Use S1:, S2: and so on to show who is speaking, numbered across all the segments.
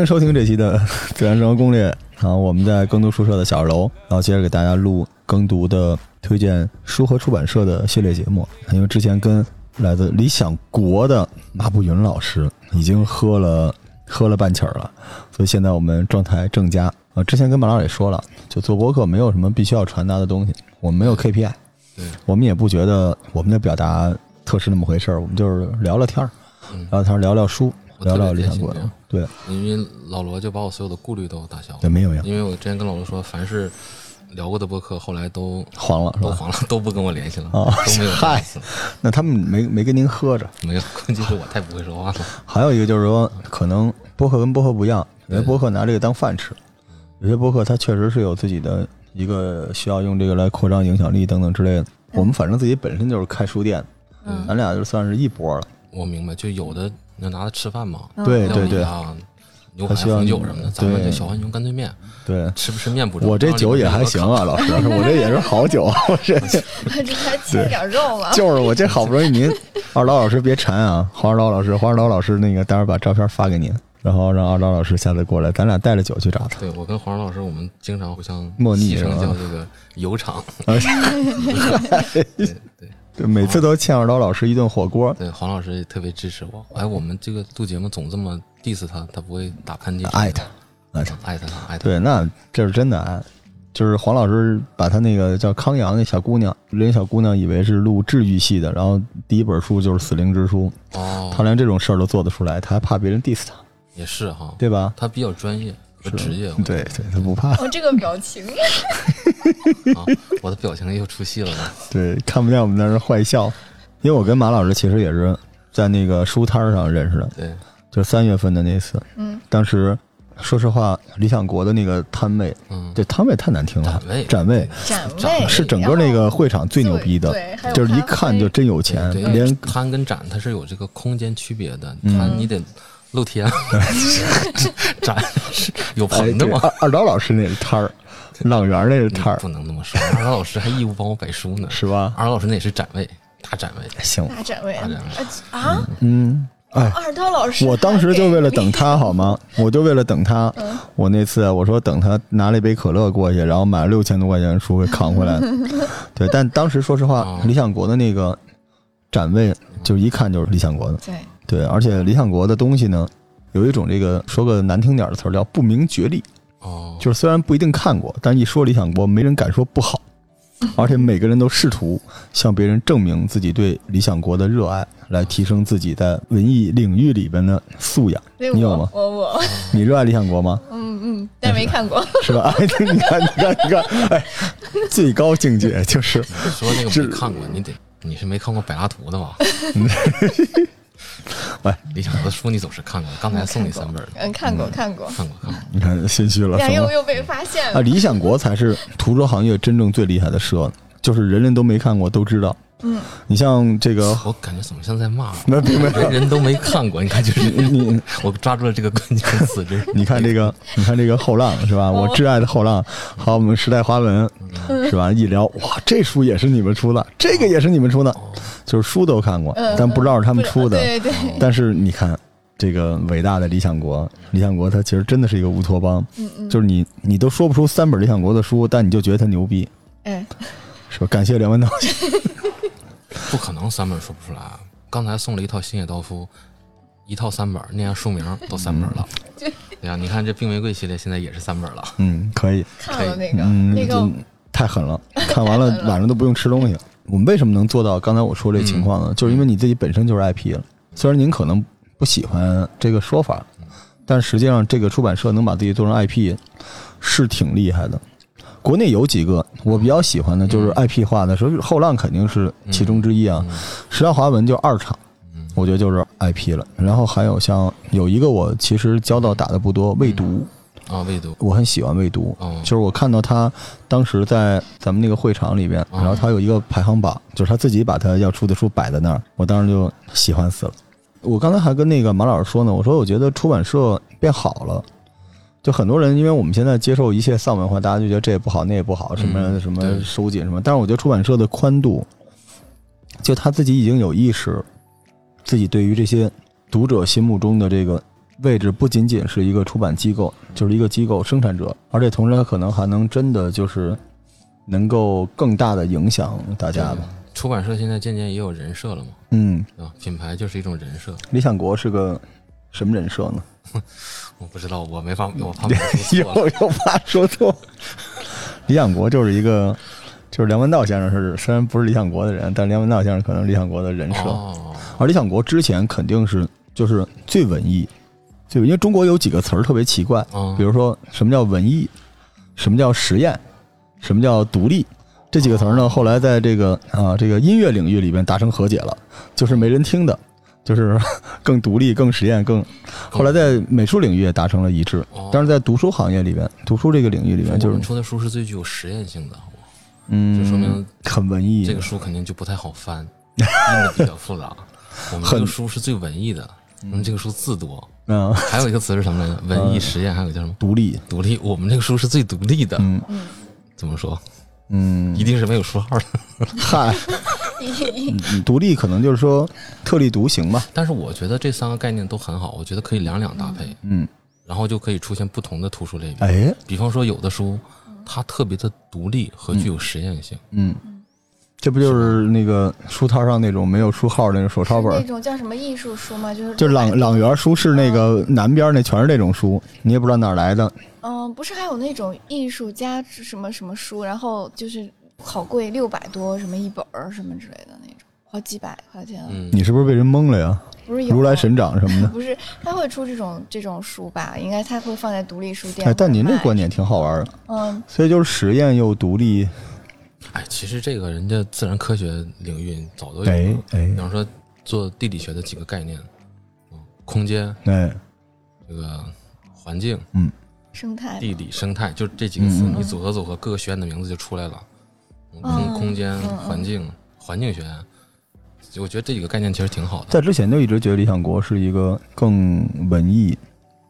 S1: 迎收听这期的 《自然生活攻略》。然后我们在耕读书社的小二楼，然后接着给大家录耕读的推荐书和出版社的系列节目。因为之前跟来自理想国的马步云老师已经喝了喝了半起儿了，所以现在我们状态正佳。呃，之前跟马老师也说了，就做博客没有什么必须要传达的东西，我们没有 KPI，
S2: 对
S1: 我们也不觉得我们的表达特是那么回事儿，我们就是聊聊天儿，
S2: 嗯
S1: 聊聊天儿，聊聊书，聊聊理想国
S2: 开心这样。
S1: 对，
S2: 因为老罗就把我所有的顾虑都打消了
S1: 对，。没有呀，
S2: 因为我之前跟老罗说，凡是聊过的播客，后来都
S1: 黄了？
S2: 都黄了，都不跟我联系了，
S1: 哦
S2: 都没有
S1: 嗨。那他们没没跟您喝着。
S2: 没有，关键是我太不会说话了。
S1: 还有一个就是说，可能播客跟播客不一样，有些播客拿这个当饭吃，有些播客他确实是有自己的一个需要用这个来扩张影响力等等之类的。我们反正自己本身就是开书店，
S3: 嗯
S1: 咱俩就算是一波了。
S2: 我明白，就有的你拿它吃饭嘛，
S1: 对对对
S2: 理啊，牛排、
S1: 它需要
S2: 红酒什么的，咱们
S1: 对
S2: 就小浣熊干脆面，
S1: 对，
S2: 吃不吃面不重要。
S1: 我这酒也还行啊，老师，我这也是好酒啊，我这
S3: 这还切点肉啊？
S1: 就是我这好不容易您二刀老师别馋啊，黄二刀老师，黄二刀老师那个待会儿把照片发给您，然后让二刀老师下次过来，咱俩带着酒去找他。
S2: 对我跟黄老师，我们经常互相
S1: 莫逆
S2: 叫这个油厂。对对
S1: 对，每次都欠二刀老师一顿火锅，
S2: 对，黄老师也特别支持我。哎，我们这个录节目总这么 diss 他，他不会打喷嚏？
S1: 爱他，爱他。
S2: 爱他，爱他。
S1: 对，那这是真的爱。就是黄老师把他那个叫康阳那小姑娘，人小姑娘以为是录治愈系的，然后第一本书就是《死灵之书》，
S2: 哦，
S1: 他连这种事儿都做得出来，他还怕别人 diss 他，
S2: 也是哈，
S1: 对吧？
S2: 他比较专业和职业。
S1: 对对，他不怕，
S3: 我这个表情，
S2: 啊，我的表情又出戏了呢。
S1: 对，看不见我们在那儿坏笑。因为我跟马老师其实也是在那个书摊上认识的，
S2: 对，
S1: 就是三月份的那次，
S3: 嗯，
S1: 当时说实话，理想国的那个摊位，
S2: 嗯，
S1: 这摊位太难听了。
S2: 展，位，
S1: 展位。
S3: 展
S2: 展
S3: 位
S1: 是整个那个会场最牛逼的，
S3: 对，
S1: 就是一看就真有钱，
S2: 对，
S1: 连
S2: 摊跟展它是有这个空间区别的，
S1: 嗯。
S2: 摊你得露天，展是有棚的吗。
S1: 二二刀老师那个摊儿，朗园那个摊儿
S2: 不，能那么说，二刀老师还义务帮我摆书呢。
S1: 是吧？
S2: 二刀老师那也是展位，大展位，
S1: 行，
S3: 大展位
S2: 大展位。
S3: 啊！
S1: 嗯，哎，
S3: 二刀老师，
S1: 我当时就为了等他，好吗？我就为了等他。
S3: 嗯
S1: 我那次我说等他拿了一杯可乐过去，然后买了六千多块钱的书给扛回来。对，但当时说实话
S2: 哦，
S1: 理想国的那个展位就一看就是理想国的。
S3: 对，
S1: 对，而且理想国的东西呢，有一种这个说个难听点的词儿叫不明觉厉，
S2: 哦，
S1: 就是虽然不一定看过，但一说理想国，没人敢说不好，而且每个人都试图向别人证明自己对理想国的热爱，来提升自己在文艺领域里边的素养。你有吗
S3: 我我，
S1: 你热爱理想国吗？
S3: 嗯嗯，但没看过。
S1: 是吧？哎，你看，你看，你看，哎，最高境界就是
S2: 你说那个
S1: 这
S2: 没看过，你得你是没看过柏拉图的吧？
S1: 哎，
S2: 理想国的书你总是看过，刚才送你三本，
S3: 嗯，看过看过，
S2: 看过看过。
S1: 你看心虚了。
S3: 又又被发现
S1: 啊，
S3: 了。
S1: 理想国才是图书行业真正最厉害的社，就是人人都没看过都知道。
S3: 嗯，
S1: 你像这个，
S2: 我感觉怎么像在骂我？
S1: 那并没。有
S2: 人人都没看过，你看就是
S1: 你
S2: 我抓住了这个关键词，
S1: 你看这个，你看这个后浪是吧？我挚爱的后浪，好，我们时代华文是吧？一聊，哇，这书也是你们出的，这个也是你们出的，就是书都看过，
S3: 嗯
S1: 但不知道是他们出的。
S3: 对对，
S1: 但是你看这个伟大的理想国，理想国它其实真的是一个乌托邦，
S3: 嗯嗯，
S1: 就是你你都说不出三本理想国的书，但你就觉得它牛逼，
S3: 哎，
S1: 是吧？感谢梁文道。
S2: 不可能三本说不出来。啊刚才送了一套星野道夫，一套三本，念下书名都三本了。对呀，你看这病玫瑰系列现在也是三本了。
S1: 嗯，可以，
S3: 看了那个
S1: 嗯，
S3: 那个
S1: 就太狠了，看完了晚上都不用吃东西。我们为什么能做到刚才我说这情况呢？就是因为你自己本身就是 IP 了。虽然您可能不喜欢这个说法，但实际上这个出版社能把自己做成 IP，是挺厉害的。国内有几个我比较喜欢的，就是 IP 化的，所以后浪肯定是其中之一啊。时代华文就二厂，我觉得就是 IP 了。然后还有像有一个我其实交道打的不多，未读，
S2: 啊，未读
S1: 我很喜欢未读，
S2: 哦
S1: 就是我看到他当时在咱们那个会场里边，
S2: 哦
S1: 然后他有一个排行榜，就是他自己把他要出的书摆在那儿，我当时就喜欢死了。我刚才还跟那个马老师说呢，我说我觉得出版社变好了。就很多人，因为我们现在接受一切丧文化，大家就觉得这也不好，那也不好，什么
S2: 嗯
S1: 什么收紧什么。但是我觉得出版社的宽度，就他自己已经有意识，自己对于这些读者心目中的这个位置不仅仅是一个出版机构，就是一个机构生产者，而且同时他可能还能真的就是能够更大的影响大家吧。
S2: 出版社现在渐渐也有人设了嘛，
S1: 嗯，
S2: 啊，品牌就是一种人设。
S1: 理想国是个什么人设呢？
S2: 我不知道，我没法，我怕我说错了。
S1: 又又怕说错。理想国就是一个，就是梁文道先生是虽然不是理想国的人，但梁文道先生可能是理想国的人设。
S2: 哦，
S1: 而理想国之前肯定是就是最文艺，就因为中国有几个词儿特别奇怪，
S2: 嗯
S1: 比如说什么叫文艺，什么叫实验，什么叫独立，这几个词儿呢，后来在这个啊这个音乐领域里边达成和解了，就是没人听的，就是 更独立、更实验、更。后来在美术领域也达成了一致
S2: 哦，
S1: 但是在读书行业里边，读书这个领域里边就是
S2: 我们出的书是最具有实验性的，
S1: 嗯，
S2: 就说明
S1: 很文艺。
S2: 这个书肯定就不太好翻，印的比较复杂。我们这个书是最文艺的，我们这个书字多。
S1: 嗯，
S2: 还有一个词是什么来着？文艺实验，还有个叫什么？
S1: 独立，
S2: 独立。我们这个书是最独立的。
S1: 嗯
S2: 怎么说？
S1: 嗯
S2: 一，定是没有书号的。
S1: 嗨，嗯 独立可能就是说特立独行吧。
S2: 但是我觉得这三个概念都很好，我觉得可以两两搭配，
S1: 嗯，
S2: 然后就可以出现不同的图书类别。
S1: 哎，
S2: 比方说，有的书它特别的独立和具有实验性。
S1: 嗯，这不就是那个书摊上那种没有书号那种手抄本
S3: 那？种叫什么艺术书吗？就是
S1: 就是朗朗园书市那个南边那全是那种书，你也不知道哪来的。
S3: 嗯，不是还有那种艺术家什么什么书，然后就是好贵，六百多什么一本儿什么之类的那种，好几百块钱。
S2: 嗯，
S1: 你是不是被人蒙了呀？
S3: 不是
S1: 如来神掌什么的。
S3: 不是，他会出这种这种书吧？应该他会放在独立书店。
S1: 哎，但您这观点挺好玩的，
S3: 嗯，
S1: 所以就是实验又独立。
S2: 哎，其实这个人家自然科学领域早都有
S1: 哎
S2: 了。
S1: 哎
S2: 比方说做地理学的几个概念，嗯，空间、
S1: 哎，
S2: 这个环境、嗯
S3: 生态
S2: 地理、生态，就这几个词，
S1: 嗯
S2: 你组合组合，各个学院的名字就出来了。空空间、
S3: 嗯
S2: 环境、环境学院，我觉得这几个概念其实挺好的。
S1: 在之前就一直觉得理想国是一个更文艺、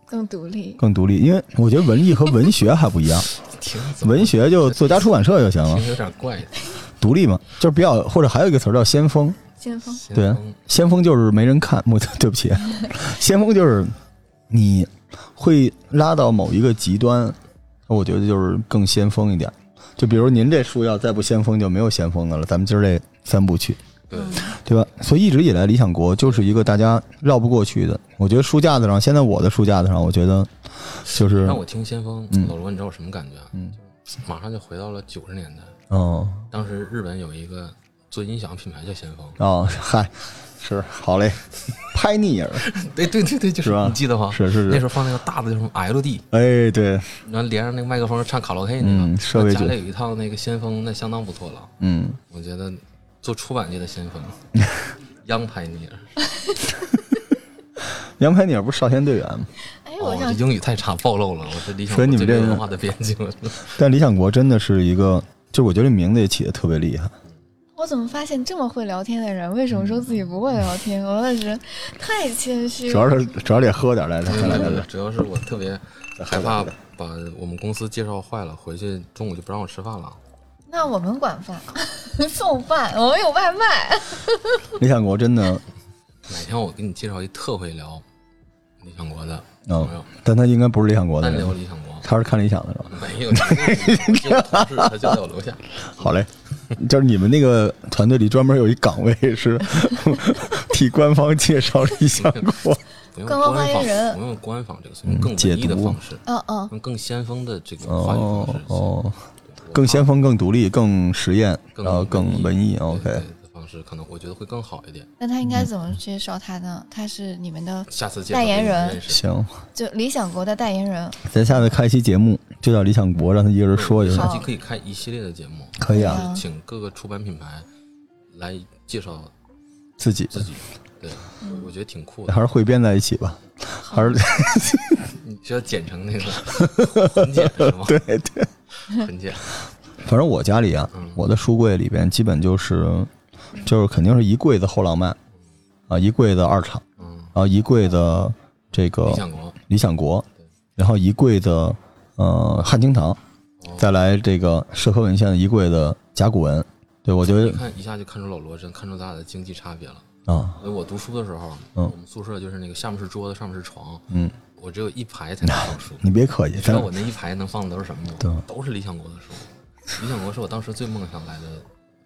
S3: 更独立。
S1: 更独立，因为我觉得文艺和文学还不一样，文学就作家出版社就行了
S2: 有点怪。
S1: 独立嘛，就是比较或者还有一个词儿叫先锋，
S3: 先锋，
S1: 对
S2: 锋
S1: 先锋就是没人看，我 对不起，先锋就是你会拉到某一个极端，我觉得就是更先锋一点。就比如您这书要再不先锋，就没有先锋的了。咱们今儿这三部曲，
S2: 对，
S1: 对吧？所以一直以来，理想国就是一个大家绕不过去的。我觉得书架子上，现在我的书架子上，我觉得就是
S2: 让我听先锋，
S1: 嗯
S2: 老罗，你知道我什么感觉啊？
S1: 嗯
S2: 马上就回到了九十年代，
S1: 哦
S2: 当时日本有一个做音响品牌叫先锋。
S1: 哦，嗨，是好嘞，拍腻儿
S2: 对对对对，就是你记得吗？
S1: 是是是，
S2: 那时候放那个大的叫什么 LD，
S1: 哎对，
S2: 然后连上那个麦克风唱卡拉 OK 那个，
S1: 嗯设备就
S2: 家里有一套那个先锋，那相当不错了。
S1: 嗯，
S2: 我觉得做出版界的先锋，央拍尼尔。
S1: 杨排你不是少先队员吗？
S3: 哎，
S2: 哦，
S3: 我
S2: 这英语太差，暴露了，我这理想
S1: 所以你们这个
S2: 文化的边境。
S1: 但理想国真的是一个，就我觉得名字也起的特别厉害。
S3: 我怎么发现这么会聊天的人，为什么说自己不会聊天？我的是太谦虚了。
S1: 主要是主要得喝点来，着来来来，
S2: 主要是我特别害怕把我们公司介绍坏了，回去中午就不让我吃饭了。
S3: 那我们管饭，送饭，我们有外卖。
S1: 李想国真的，
S2: 哪天我给你介绍一特会聊理想国的
S1: 哦
S2: 朋友，
S1: 但他应该不是理想国的人，
S2: 理想国。
S1: 他是看理想的是吧？
S2: 没有，他就在我楼下。
S1: 好嘞，就是你们那个团队里专门有一岗位是 替官方介绍理想国，
S3: 官方，发言人
S2: 不用官方这个词，用更
S1: 解
S2: 文艺的
S1: 读
S2: 方式，
S3: 嗯嗯，
S2: 用更先锋的这个话语
S1: 哦
S2: 方式。
S1: 哦，
S2: 我
S1: 更先锋、更独立、更实验，
S2: 更
S1: 然后更文艺。OK，
S2: 的方式可能我觉得会更好一点。
S3: 那他应该怎么介绍他呢？他是你们的
S2: 下次
S3: 代言人
S1: 行，
S3: 就理想国的代言人。
S1: 咱下次开一期节目就叫理想国，让他一个人说一下，
S2: 下期可以开一系列的节目，
S1: 可以啊，
S3: 啊
S2: 请各个出版品牌来介绍
S1: 自己
S2: 自己。对，
S3: 嗯
S2: 我觉得挺酷的。
S1: 还是汇编在一起吧，还是
S2: 你需要剪成那个混剪是吗？
S1: 对对。
S2: 混剪。
S1: 反正我家里啊
S2: 嗯，
S1: 我的书柜里边基本就是，就是肯定是一柜子后浪漫，啊，一柜子二厂，
S2: 嗯，
S1: 然后一柜子这个
S2: 理想国。
S1: 理想国，然后一柜子呃汉经堂，
S2: 哦
S1: 再来这个社科文献的一柜的甲骨文。对，我觉得
S2: 你看一下就看出老罗真看出咱俩的经济差别了。
S1: 啊，
S2: 因为我读书的时候，
S1: 嗯
S2: 我们宿舍就是那个下面是桌子，上面是床，
S1: 嗯，
S2: 我只有一排才能放书。
S1: 你别客气，
S2: 你知道我那一排能放的都是什么吗？
S1: 对
S2: 都是理想国的书。理想国是我当时最梦想来的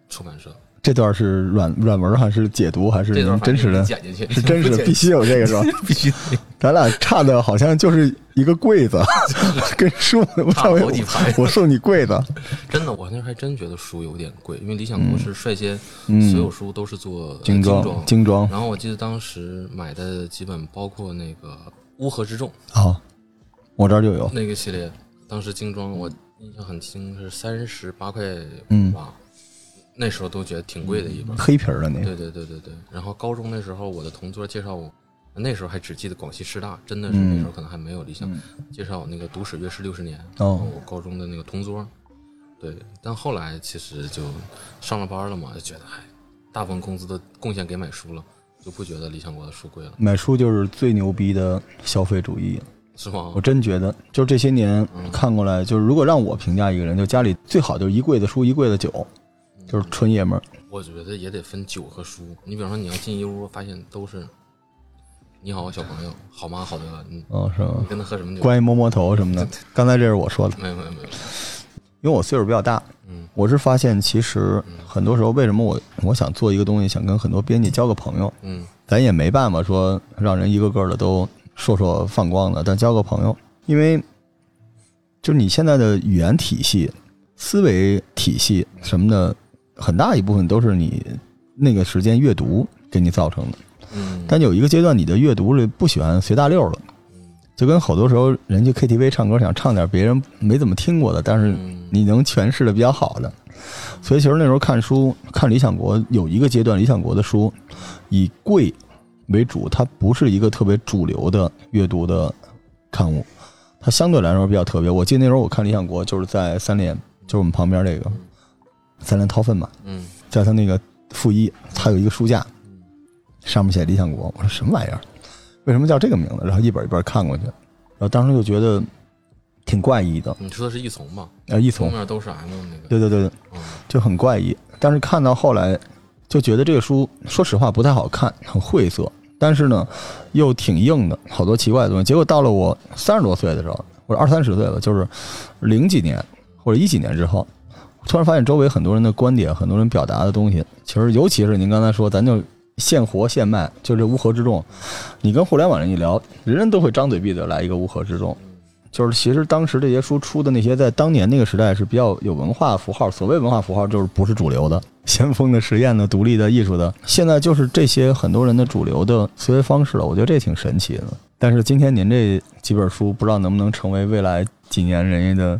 S2: 出版社。
S1: 这段是软软文还是解读还是真实的？
S2: 剪进去，
S1: 是真实的，必须有这个是吧？
S2: 必须。
S1: 咱俩差的好像就是一个柜子，跟书我
S2: 差
S1: 上回
S2: 好几排。
S1: 我送你柜子，
S2: 真的，我那还真觉得书有点贵，因为理想国是率先
S1: 嗯。
S2: 所有书都是做呃
S1: 精装
S2: 装。
S1: 精装。
S2: 然后我记得当时买的几本，包括那个《乌合之众》
S1: 啊，我这儿就有，
S2: 那个系列，当时精装我印象很清，是三十八块
S1: 嗯。
S2: 吧，那时候都觉得挺贵的一本。
S1: 黑皮儿的那
S2: 对
S1: 个，
S2: 对对对对。然后高中那时候，我的同桌介绍我，那时候还只记得广西师大，真的是
S1: 嗯
S2: 那时候可能还没有理想，介绍我那个《读史阅世六十年》
S1: 哦
S2: 我高中的那个同桌。对，但后来其实就上了班了嘛，就觉得哎，大部分工资都贡献给买书了，就不觉得理想国的书贵了，
S1: 买书就是最牛逼的消费主义。
S2: 是吗
S1: 我？真觉得，就这些年
S2: 嗯
S1: 看过来，就是如果让我评价一个人，就家里最好就是一柜子书，一柜子酒，就是纯爷们儿。
S2: 我觉得也得分酒和书。你比方说，你要进一屋，发现都是你好，小朋友，好吗？好的，嗯
S1: 哦，是吗
S2: 你？跟他喝什么酒？
S1: 关于摸摸头什么的，刚才这是我说的，
S2: 没有没有没有，
S1: 因为我岁数比较大，
S2: 嗯
S1: 我是发现其实很多时候，为什么我我想做一个东西，想跟很多编辑交个朋友，
S2: 嗯
S1: 咱也没办法说让人一个个的都烁烁放光的，但交个朋友，因为就是你现在的语言体系、思维体系什么的，很大一部分都是你那个时间阅读给你造成的。
S2: 嗯，
S1: 但有一个阶段，你的阅读里不喜欢随大溜了，就跟好多时候人去 KTV 唱歌，想唱点别人没怎么听过的，但是
S2: 嗯
S1: 你能诠释的比较好的。所以其实那时候看书，看理想国有一个阶段，理想国的书以贵为主，它不是一个特别主流的阅读的刊物，它相对来说比较特别。我记得那时候我看理想国就是在三联，就是我们旁边这个三联掏粪嘛，
S2: 嗯
S1: 在他那个负一，他有一个书架，上面写理想国。我说什么玩意儿？为什么叫这个名字？然后一本一本看过去，然后当时就觉得挺怪异的。
S2: 你说的是一丛吧？
S1: 啊，一从
S2: 封面都是 M 那个，
S1: 对对对对，
S2: 嗯
S1: 就很怪异。但是看到后来，就觉得这个书说实话不太好看，很晦涩，但是呢又挺硬的，好多奇怪的东西。结果到了我三十多岁的时候，或者二三十岁了，就是零几年或者一几年之后，突然发现周围很多人的观点，很多人表达的东西，其实尤其是您刚才说，咱就现活现卖，就这乌合之众。你跟互联网人一聊，人人都会张嘴闭嘴来一个乌合之众。就是其实当时这些书出的那些，在当年那个时代是比较有文化符号，所谓文化符号就是不是主流的，先锋的、实验的、独立的、艺术的。现在就是这些很多人的主流的思维方式了，我觉得这挺神奇的。但是今天您这几本书，不知道能不能成为未来几年人家的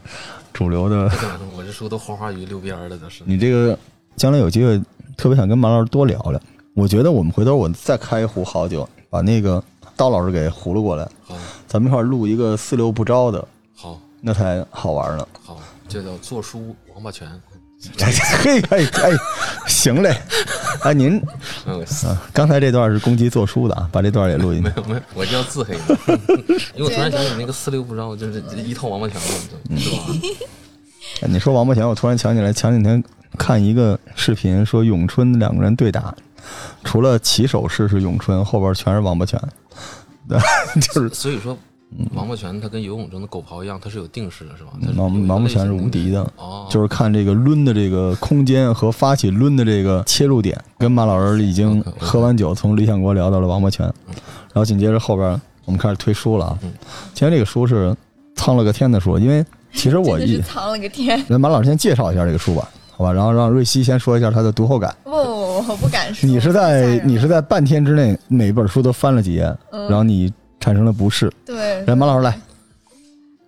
S1: 主流的。
S2: 我这书都花花鱼溜边儿了，都是。
S1: 你这个将来有机会，特别想跟马老师多聊聊。我觉得我们回头我再开一壶好酒，把那个刀老师给糊了过来，
S2: 好，
S1: 咱们一块儿录一个四六不招的，
S2: 好，
S1: 那才好玩呢。
S2: 好，这叫做书王八拳。
S1: 嘿，哎哎，行嘞。哎，您啊，刚才这段是攻击做书的啊，把这段也录进去。
S2: 没有，没有，我就要自黑。因为我突然想起那个四六不招，就是一套王八拳嘛，是吧？
S1: 哎你说王八拳，我突然想起来，前几天看一个视频，说咏春两个人对打，除了起手式是咏春，后边全是王八拳。对，就是
S2: 所以说，王八拳它跟游泳中的狗刨一样，它是有定式的，是吧？
S1: 王王八拳是无敌的。
S2: 哦，
S1: 就是看这个抡的这个空间和发起抡的这个切入点，跟马老师已经喝完酒，从理想国聊到了王八拳，然后紧接着后边我们开始推书了啊。
S2: 嗯
S1: 今天这个书是苍了个天的书，因为其实我一
S3: 真的是藏了个天。
S1: 那马老师先介绍一下这个书吧，好吧？然后让瑞希先说一下他的读后感。
S3: 不，我不敢说。
S1: 你是在你是在半天之内每本书都翻了几页，
S3: 嗯
S1: 然后你产生了不适。
S3: 对，
S1: 来，马老师来，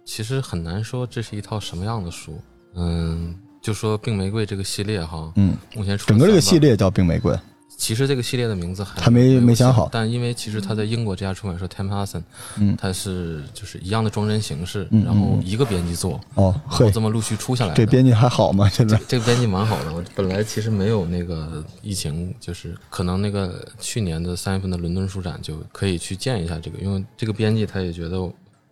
S2: 其实很难说这是一套什么样的书。嗯，就说《病玫瑰》这个系列哈，
S1: 嗯，
S2: 目前出了
S1: 整个这个系列叫《病玫瑰》，
S2: 其实这个系列的名字还
S1: 还没没想好。
S2: 但因为其实他在英国这家出版社 Tim Hudson，
S1: 嗯。
S2: 它是就是一样的装帧形式，
S1: 嗯
S2: 然后
S1: 嗯
S2: 一个编辑做，
S1: 哦，嘿
S2: 然后，这么陆续出下来的。
S1: 这编辑还好吗？现在？
S2: 这个编辑蛮好的，我本来其实没有那个疫情，就是可能那个去年的三月份的伦敦书展就可以去见一下这个，因为这个编辑他也觉得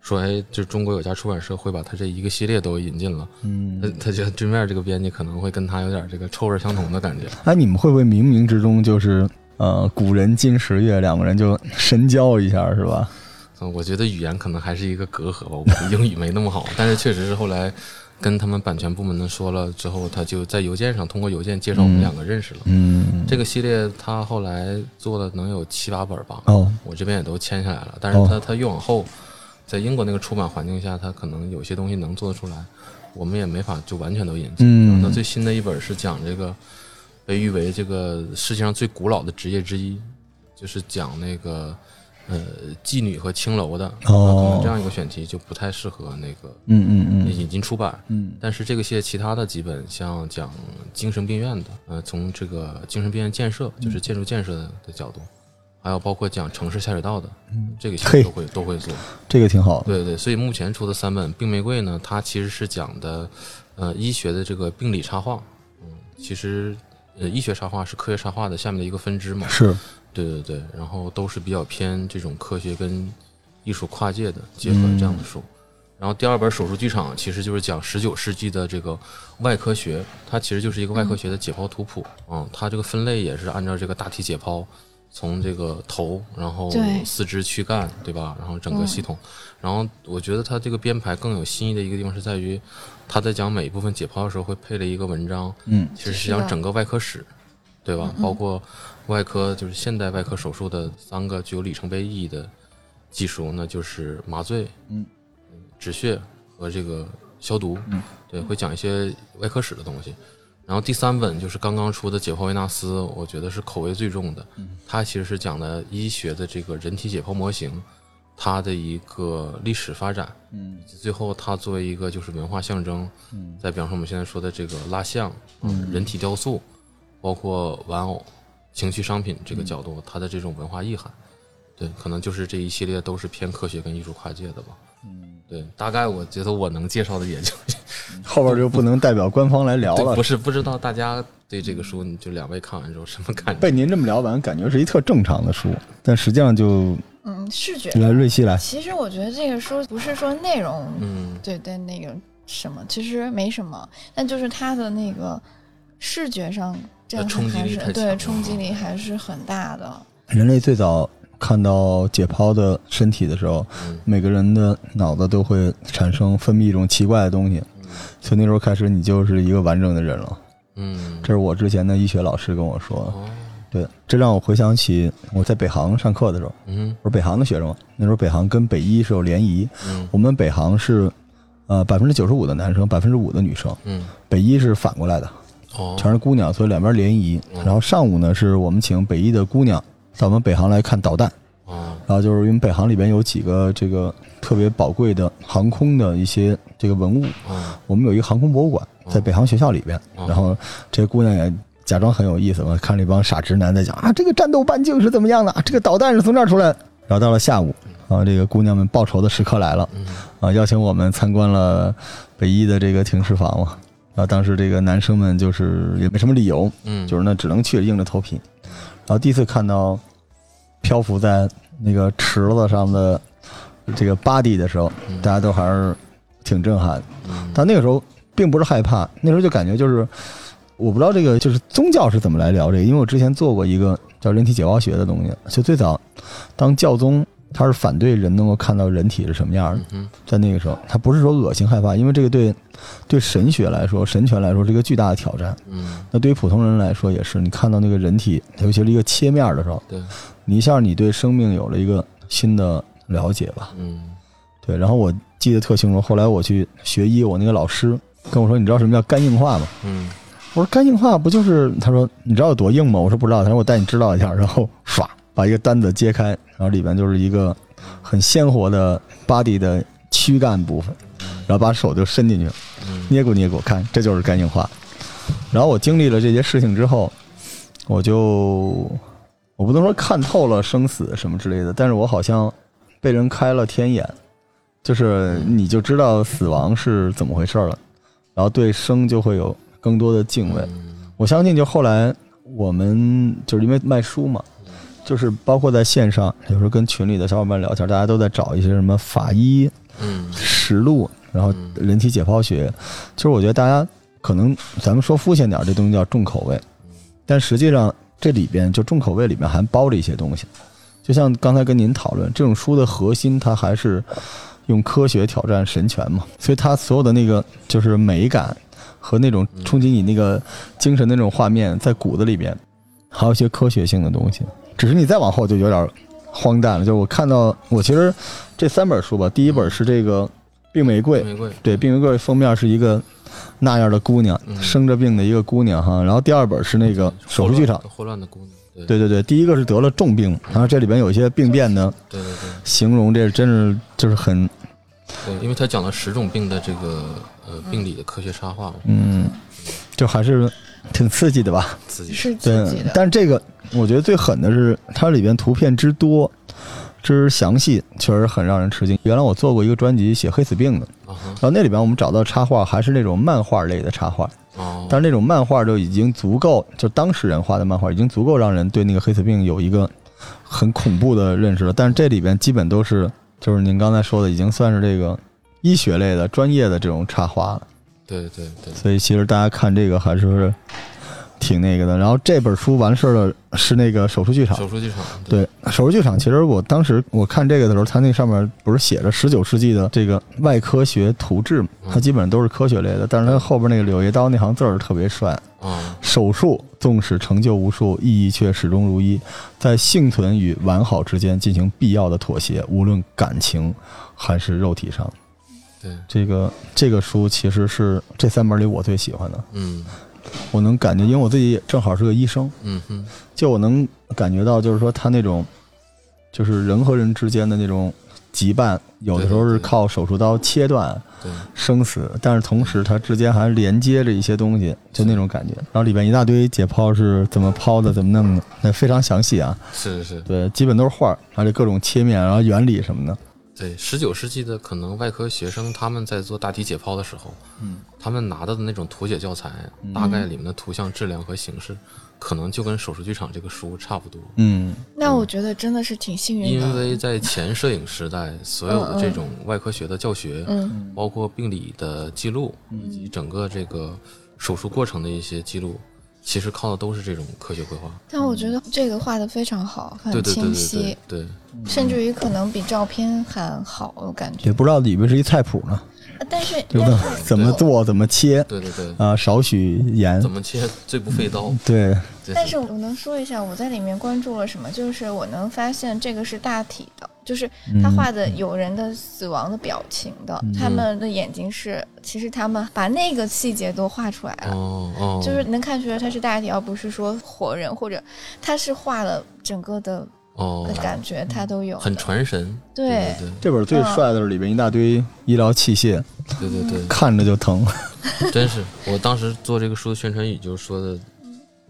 S2: 说，哎，就中国有家出版社会把他这一个系列都引进了，
S1: 嗯
S2: 他他觉得对面这个编辑可能会跟他有点这个臭味相同的感觉。
S1: 哎，你们会不会冥冥之中就是呃，古人今时月，两个人就神交一下，是吧？
S2: 嗯，我觉得语言可能还是一个隔阂吧，我英语没那么好，但是确实是后来跟他们版权部门的说了之后，他就在邮件上通过邮件介绍我们两个认识了。
S1: 嗯，
S2: 这个系列他后来做了能有七八本吧，
S1: 哦，
S2: 我这边也都签下来了，但是他他越往后，在英国那个出版环境下，它可能有些东西能做得出来，我们也没法就完全都引进。
S1: 嗯
S2: 那最新的一本是讲这个被誉为这个世界上最古老的职业之一，就是讲那个呃妓女和青楼的。
S1: 哦
S2: 那可能这样一个选题就不太适合那个
S1: 嗯嗯嗯
S2: 引进出版。
S1: 嗯
S2: 但是这个系列其他的几本，像讲精神病院的，呃，从这个精神病院建设，就是建筑建设的的角度，还有包括讲城市下水道的，嗯这个
S1: 其
S2: 实都会都会做。
S1: 这个挺好的。
S2: 对对，所以目前出的三本《病玫瑰》呢，它其实是讲的，呃，医学的这个病理插画。嗯，其实呃，医学插画是科学插画的下面的一个分支嘛。
S1: 是，
S2: 对对对，然后都是比较偏这种科学跟艺术跨界的结合这样的书。然后第二本《手术剧场》其实就是讲十九世纪的这个外科学，它其实就是一个外科学的解剖图谱。嗯，它这个分类也是按照这个大体解剖，从这个头，然后四肢、躯干，对吧？然后整个
S3: 嗯
S2: 系统。然后我觉得它这个编排更有新意的一个地方是在于，他在讲每一部分解剖的时候会配了一个文章，
S1: 嗯
S2: 其实是讲整个外科史，对吧？包括外科就是现代外科手术的三个具有里程碑意义的技术，那就是麻醉、
S1: 嗯、
S2: 止血和这个消毒。
S1: 嗯，
S2: 对，会讲一些外科史的东西。然后第三本就是刚刚出的《解剖维纳斯》，我觉得是口味最重的。
S1: 嗯
S2: 它其实是讲的医学的这个人体解剖模型，它的一个历史发展，
S1: 嗯
S2: 以及最后它作为一个就是文化象征，
S1: 嗯
S2: 再比方说我们现在说的这个蜡像，
S1: 嗯
S2: 人体雕塑，包括玩偶、情趣商品
S1: 嗯
S2: 这个角度，它的这种文化意涵，对，可能就是这一系列都是偏科学跟艺术跨界的吧。
S1: 嗯，
S2: 对，大概我觉得我能介绍的也就
S1: 后边就不能代表官方来聊，了
S2: 不。是不知道大家对这个书，就两位看完之后什么感觉？
S1: 被您这么聊完，感觉是一特正常的书，但实际上就
S3: 嗯，视觉。
S1: 来瑞希来，
S3: 其实我觉得这个书不是说内容，
S2: 嗯
S3: 对对，那个什么，其实没什么，但就是它的那个视觉上震撼
S2: 冲击
S3: 还
S2: 力太强了
S3: 是对冲击力还是很大的。
S1: 人类最早看到解剖的身体的时候，
S2: 嗯。
S1: 每个人的脑子都会产生分泌一种奇怪的东西，从那时候开始，你就是一个完整的人了。
S2: 嗯，
S1: 这是我之前的医学老师跟我说。对，这让我回想起我在北航上课的时候，
S2: 嗯。
S1: 我是北航的学生嘛，那时候北航跟北医是有联谊，
S2: 嗯。
S1: 我们北航是呃百分之九十五的男生，百分之五的女生，
S2: 嗯，
S1: 北医是反过来的，
S2: 哦，
S1: 全是姑娘，所以两边联谊。
S2: 嗯
S1: 然后上午呢，是我们请北医的姑娘到我们北航来看导弹，
S2: 啊，
S1: 然后就是因为北航里边有几个这个特别宝贵的航空的一些这个文物，
S2: 哦，
S1: 我们有一个航空博物馆在北航学校里边，
S2: 哦
S1: 然后这姑娘也假装很有意思嘛，看了一帮傻直男在讲啊，这个战斗半径是怎么样的，啊这个导弹是从这儿出来的。然后到了下午，啊，这个姑娘们报仇的时刻来了，
S2: 嗯
S1: 啊，邀请我们参观了北医的这个停尸房嘛。然后当时这个男生们就是也没什么理由，
S2: 嗯，
S1: 就是那只能去，硬着头皮。然后第一次看到漂浮在那个池子上的这个 body 的时候，
S2: 嗯。
S1: 大家都还是挺震撼但那个时候并不是害怕，那时候就感觉就是，我不知道这个就是宗教是怎么来聊这个，因为我之前做过一个叫人体解剖学的东西，就最早当教宗他是反对人能够看到人体是什么样的，
S2: 嗯
S1: 在那个时候他不是说恶心害怕，因为这个对对神学来说、神权来说是一个巨大的挑战。
S2: 嗯，
S1: 那对于普通人来说也是，你看到那个人体，尤其是一个切面的时候，
S2: 对，
S1: 你一下你对生命有了一个新的了解吧。
S2: 嗯
S1: 对，然后我记得特清楚，后来我去学医，我那个老师跟我说：“你知道什么叫肝硬化吗
S2: 嗯？”
S1: 我说：“肝硬化不就是？”他说：“你知道有多硬吗？”我说：“不知道。”他说：“我带你知道一下。”然后唰把一个单子揭开，然后里边就是一个很鲜活的 body 的躯干部分，然后把手就伸进去，
S2: 嗯
S1: 捏咕捏咕，看这就是肝硬化。然后我经历了这些事情之后，我就我不能说看透了生死什么之类的，但是我好像被人开了天眼，就是你就知道死亡是怎么回事了，然后对生就会有更多的敬畏。
S2: 嗯
S1: 我相信，就后来我们就是因为卖书嘛，就是包括在线上，有时候跟群里的小伙伴聊天，大家都在找一些什么法医
S2: 嗯
S1: 实录，然后人体解剖学。其实我觉得大家可能咱们说肤浅点，这东西叫重口味，但实际上这里边就重口味里面还包着一些东西。就像刚才跟您讨论，这种书的核心它还是用科学挑战神权嘛，所以它所有的那个就是美感和那种冲击你那个精神的那种画面，在骨子里边，还有一些科学性的东西。只是你再往后就有点荒诞了。就是我看到我其实这三本书吧，第一本是这个《病玫瑰》，
S2: 玫瑰，
S1: 对，《病玫瑰》封面是一个那样的姑娘，
S2: 嗯
S1: 生着病的一个姑娘哈。然后第二本是那个手术剧场，
S2: 霍乱的姑娘，对
S1: 对对对，第一个是得了重病，然后这里边有一些病变的，
S2: 对对对
S1: 形容这真是就是很
S2: 对，因为他讲了十种病的这个呃病理的科学插画，
S1: 嗯，就还是挺刺激的吧。
S2: 刺激。
S3: 是刺
S1: 激
S3: 的，，
S1: 但是这个我觉得最狠的是它里边图片之多。之详细，确实很让人吃惊。原来我做过一个专辑写黑死病的，然后那里边我们找到插画还是那种漫画类的插画，
S2: 哦，
S1: 但是那种漫画就已经足够，就当事人画的漫画已经足够让人对那个黑死病有一个很恐怖的认识了。但是这里边基本都是，就是您刚才说的，已经算是这个医学类的专业的这种插画了。
S2: 对对对，
S1: 所以其实大家看这个还是挺那个的。然后这本书完事儿了，是那个手术剧场。
S2: 手术剧场，
S1: 对，手术剧场，其实我当时我看这个的时候，它那上面不是写着十九世纪的这个外科学图志嘛？它基本上都是科学类的，但是它后边那个柳叶刀那行字儿特别帅。
S2: 啊，
S1: 手术纵使成就无数，意义却始终如一，在幸存与完好之间进行必要的妥协，无论感情还是肉体上。
S2: 对，
S1: 这个这个书其实是这三本里我最喜欢的。
S2: 嗯
S1: 我能感觉，因为我自己正好是个医生，
S2: 嗯哼，
S1: 就我能感觉到，就是说他那种，就是人和人之间的那种羁绊，有的时候是靠手术刀切断
S2: 对，
S1: 生死，但是同时它之间还连接着一些东西，就那种感觉。然后里边一大堆解剖是怎么剖的，怎么弄的，那非常详细啊。
S2: 是是是，
S1: 对，基本都是画儿，而且各种切面，然后原理什么的。
S2: 对，十九世纪的可能外科学生他们在做大体解剖的时候，
S1: 嗯，
S2: 他们拿到的那种图解教材，大概里面的图像质量和形式，可能就跟手术剧场这个书差不多。
S1: 嗯，
S3: 那我觉得真的是挺幸运的因。
S2: 为在前摄影时代，所有的这种外科学的教学，
S3: 嗯，
S2: 包括病理的记录，以及整个这个手术过程的一些记录，其实靠的都是这种科学绘画。
S3: 但我觉得这个画的非常好，很
S2: 对对对对
S3: 清晰
S2: 对，对，
S3: 甚至于可能比照片还好，我感觉。
S1: 也不知道里面是一菜谱呢，
S3: 啊但是
S1: 就问 怎么做，怎么切
S2: 对对对，
S1: 啊，少许盐
S2: 怎。么切最不费刀？
S1: 对，
S3: 但是我能说一下我在里面关注了什么，就是我能发现这个是大体的，就是他
S1: 嗯
S3: 画的有人的死亡的表情的，他们的眼睛是，其实他们把那个细节都画出来了。
S2: 哦哦，
S3: 就是能看出来他是大体，而不是说活人，或者他是画了整个的
S2: 哦
S3: 的，感觉，他都有的。
S2: 很传神。
S3: 对
S2: 对
S1: 这本最帅的是里边一大堆医疗器械，
S2: 对对对
S1: 看着就疼。
S2: 真是我当时做这个书的宣传语就是说的，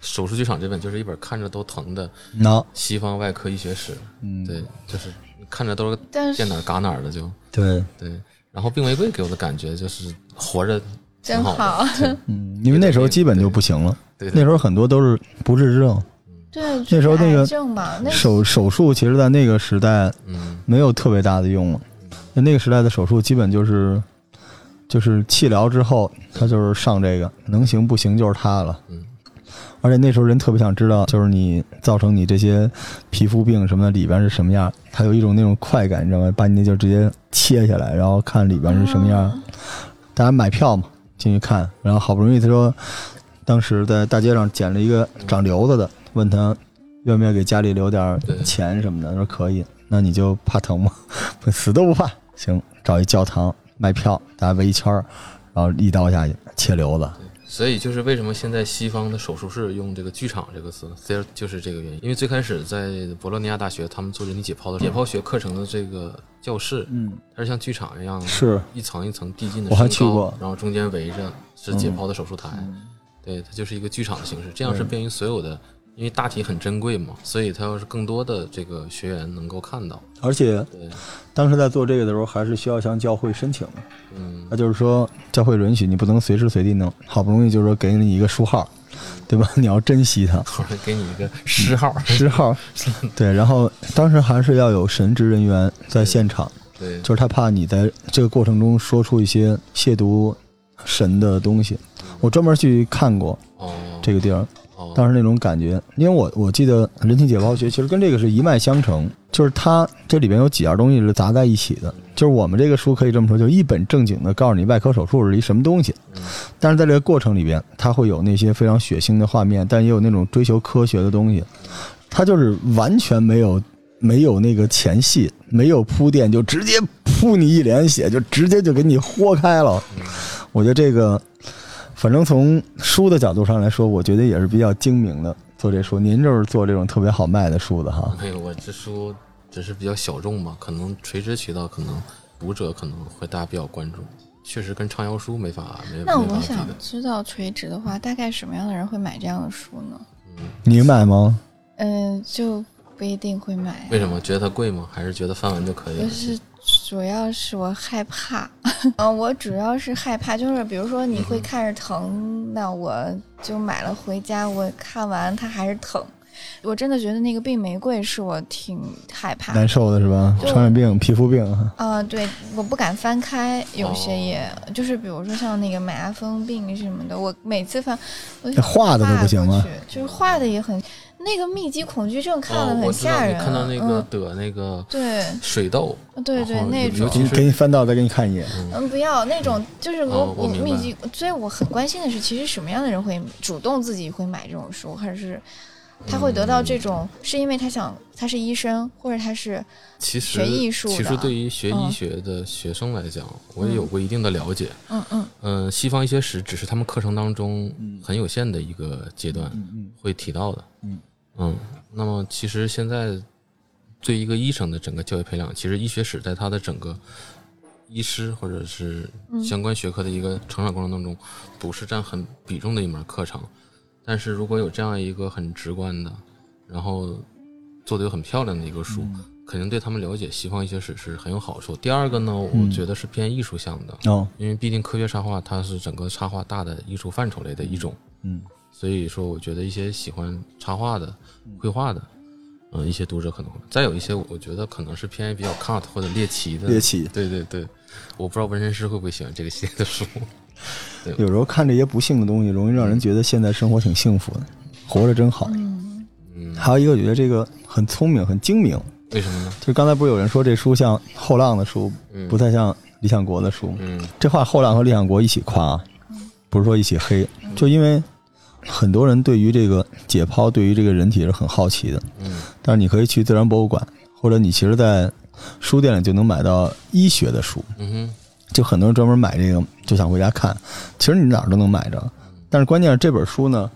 S2: 手术剧场这本就是一本看着都疼的
S1: 那
S2: 西方外科医学史。
S1: 嗯，
S2: 对，就是看着都是见哪儿嘎哪儿的就
S1: 对，
S2: 对。然后病玫瑰给我的感觉就是活着
S3: 真
S2: 好
S1: 嗯，因为那时候基本就不行了，
S2: 对对
S1: 那时候很多都是不治之症。
S3: 对，
S1: 那时候那个手手术其实，在那个时代
S2: 嗯
S1: 没有特别大的用了。那那个时代的手术基本就是就是气疗之后，他就是上这个，能行不行就是他了。
S2: 嗯
S1: 而且那时候人特别想知道，就是你造成你这些皮肤病什么的里边是什么样，他有一种那种快感，你知道吗？把你那就直接切下来，然后看里边是什么样。
S3: 啊
S1: 大家买票嘛，进去看，然后好不容易他说，当时在大街上捡了一个长瘤子的，问他愿不愿意给家里留点
S2: 对
S1: 钱什么的，他说可以。那你就怕疼吗？死都不怕。行，找一教堂卖票，大家围一圈儿，然后一刀下去切瘤子。
S2: 所以就是为什么现在西方的手术室用这个剧场这个词 theater 就是这个原因。因为最开始在博洛尼亚大学，他们做人体解剖的解剖学课程的这个教室，
S1: 嗯，
S2: 它是像剧场一样，
S1: 是
S2: 一层一层递进的
S1: 我还
S2: 升高
S1: 去过
S2: 然后中间围着是解剖的手术台，对，它就是一个剧场的形式，这样是便于所有的，因为大体很珍贵嘛，所以它要是更多的这个学员能够看到，
S1: 而且，当时在做这个的时候，还是需要向教会申请的。
S2: 嗯
S1: 那就是说，教会允许你不能随时随地弄，好不容易就是说给你一个书号，对吧？你要珍惜它。
S2: 或者给你一个诗号，
S1: 诗号，对，然后当时还是要有神职人员在现场，
S2: 对，
S1: 就是他怕你在这个过程中说出一些亵渎神的东西。我专门去看过，
S2: 哦，
S1: 这个地儿，
S2: 哦，
S1: 当时那种感觉，因为我我记得人体解剖学其实跟这个是一脉相承，就是它这里边有几样东西是杂在一起的。就是我们这个书可以这么说，就一本正经的告诉你外科手术是一什么东西，但是在这个过程里边，它会有那些非常血腥的画面，但也有那种追求科学的东西，它就是完全没有没有那个前戏，没有铺垫，就直接扑你一脸血，就直接就给你豁开了。我觉得这个。反正从书的角度上来说，我觉得也是比较精明的做这书。您就是做这种特别好卖的书的哈。
S2: 没有，我这书只是比较小众嘛，可能垂直渠道可能读者可能会大家比较关注，确实跟畅销书没法没
S3: 那我
S2: 没法比的
S3: 想知道垂直的话，大概什么样的人会买这样的书呢？
S1: 你买吗？
S3: 嗯、就不一定会买。
S2: 为什么觉得它贵吗？还是觉得范文就可以了？
S3: 就是主要是我害怕，嗯，我主要是害怕，就是比如说你会看着疼，那我就买了回家，我看完它还是疼，我真的觉得那个病玫瑰是我挺害怕的
S1: 难受的是吧？传染病、皮肤病，
S3: 啊、对，我不敢翻开，有些
S2: 哦
S3: 也、就是比如说像那个买阿峰病什么的，我每次翻，我
S1: 画的都不行吗？
S3: 就是画的也很，那个密集恐惧症看
S2: 哦
S3: 的，很吓人。
S2: 你看到那个
S3: 嗯、
S2: 得那个
S3: 对
S2: 水痘，
S3: 对对那种
S2: 尤尤其是
S1: 给你翻到再给你看一眼。
S3: 嗯，不要那种，就是我、
S2: 哦我
S3: 密集，所以我很关心的是，其实什么样的人会主动自己会买这种书，还是他会得到这种，是因为他想他是医生，或者他是
S2: 其实
S3: 学艺术的
S2: 其实对于学医
S3: 嗯
S2: 学的学生来讲，我也有过一定的了解。
S3: 嗯嗯
S2: 嗯，西方医学史只是他们课程当中很有限的一个阶段会提到的。
S1: 嗯
S2: 嗯，那么其实现在对一个医生的整个教育培养，其实医学史在他的整个医师或者是相关学科的一个成长过程当中，不是占很比重的一门课程。但是如果有这样一个很直观的，然后做的又很漂亮的一个书，肯定对他们了解西方医学史是很有好处。第二个呢，我觉得是偏艺术向的，
S1: 哦，
S2: 因为毕竟科学插画它是整个插画大的艺术范畴类的一种，
S1: 嗯，
S2: 所以说我觉得一些喜欢插画的、绘画的，嗯、一些读者可能会，再有一些我觉得可能是偏比较 cut 或者猎奇的，
S1: 猎奇。
S2: 对对对，我不知道纹身师会不会喜欢这个系列的书，
S1: 有时候看这些不幸的东西，容易让人觉得现在生活挺幸福的，活着真好。
S3: 嗯，
S2: 嗯，
S1: 还有一个，我觉得这个很聪明、很精明。
S2: 为什么呢？
S1: 就刚才不是有人说这书像后浪的书，
S2: 嗯，
S1: 不太像理想国的书。
S2: 嗯
S1: 这话后浪和理想国一起夸啊，不是说一起黑，就因为很多人对于这个解剖，对于这个人体是很好奇的。
S2: 嗯
S1: 但是你可以去自然博物馆，或者你其实，在书店里就能买到医学的书。
S2: 嗯哼，
S1: 就很多人专门买这个，就想回家看。其实你哪儿都能买着，但是关键是这本书呢，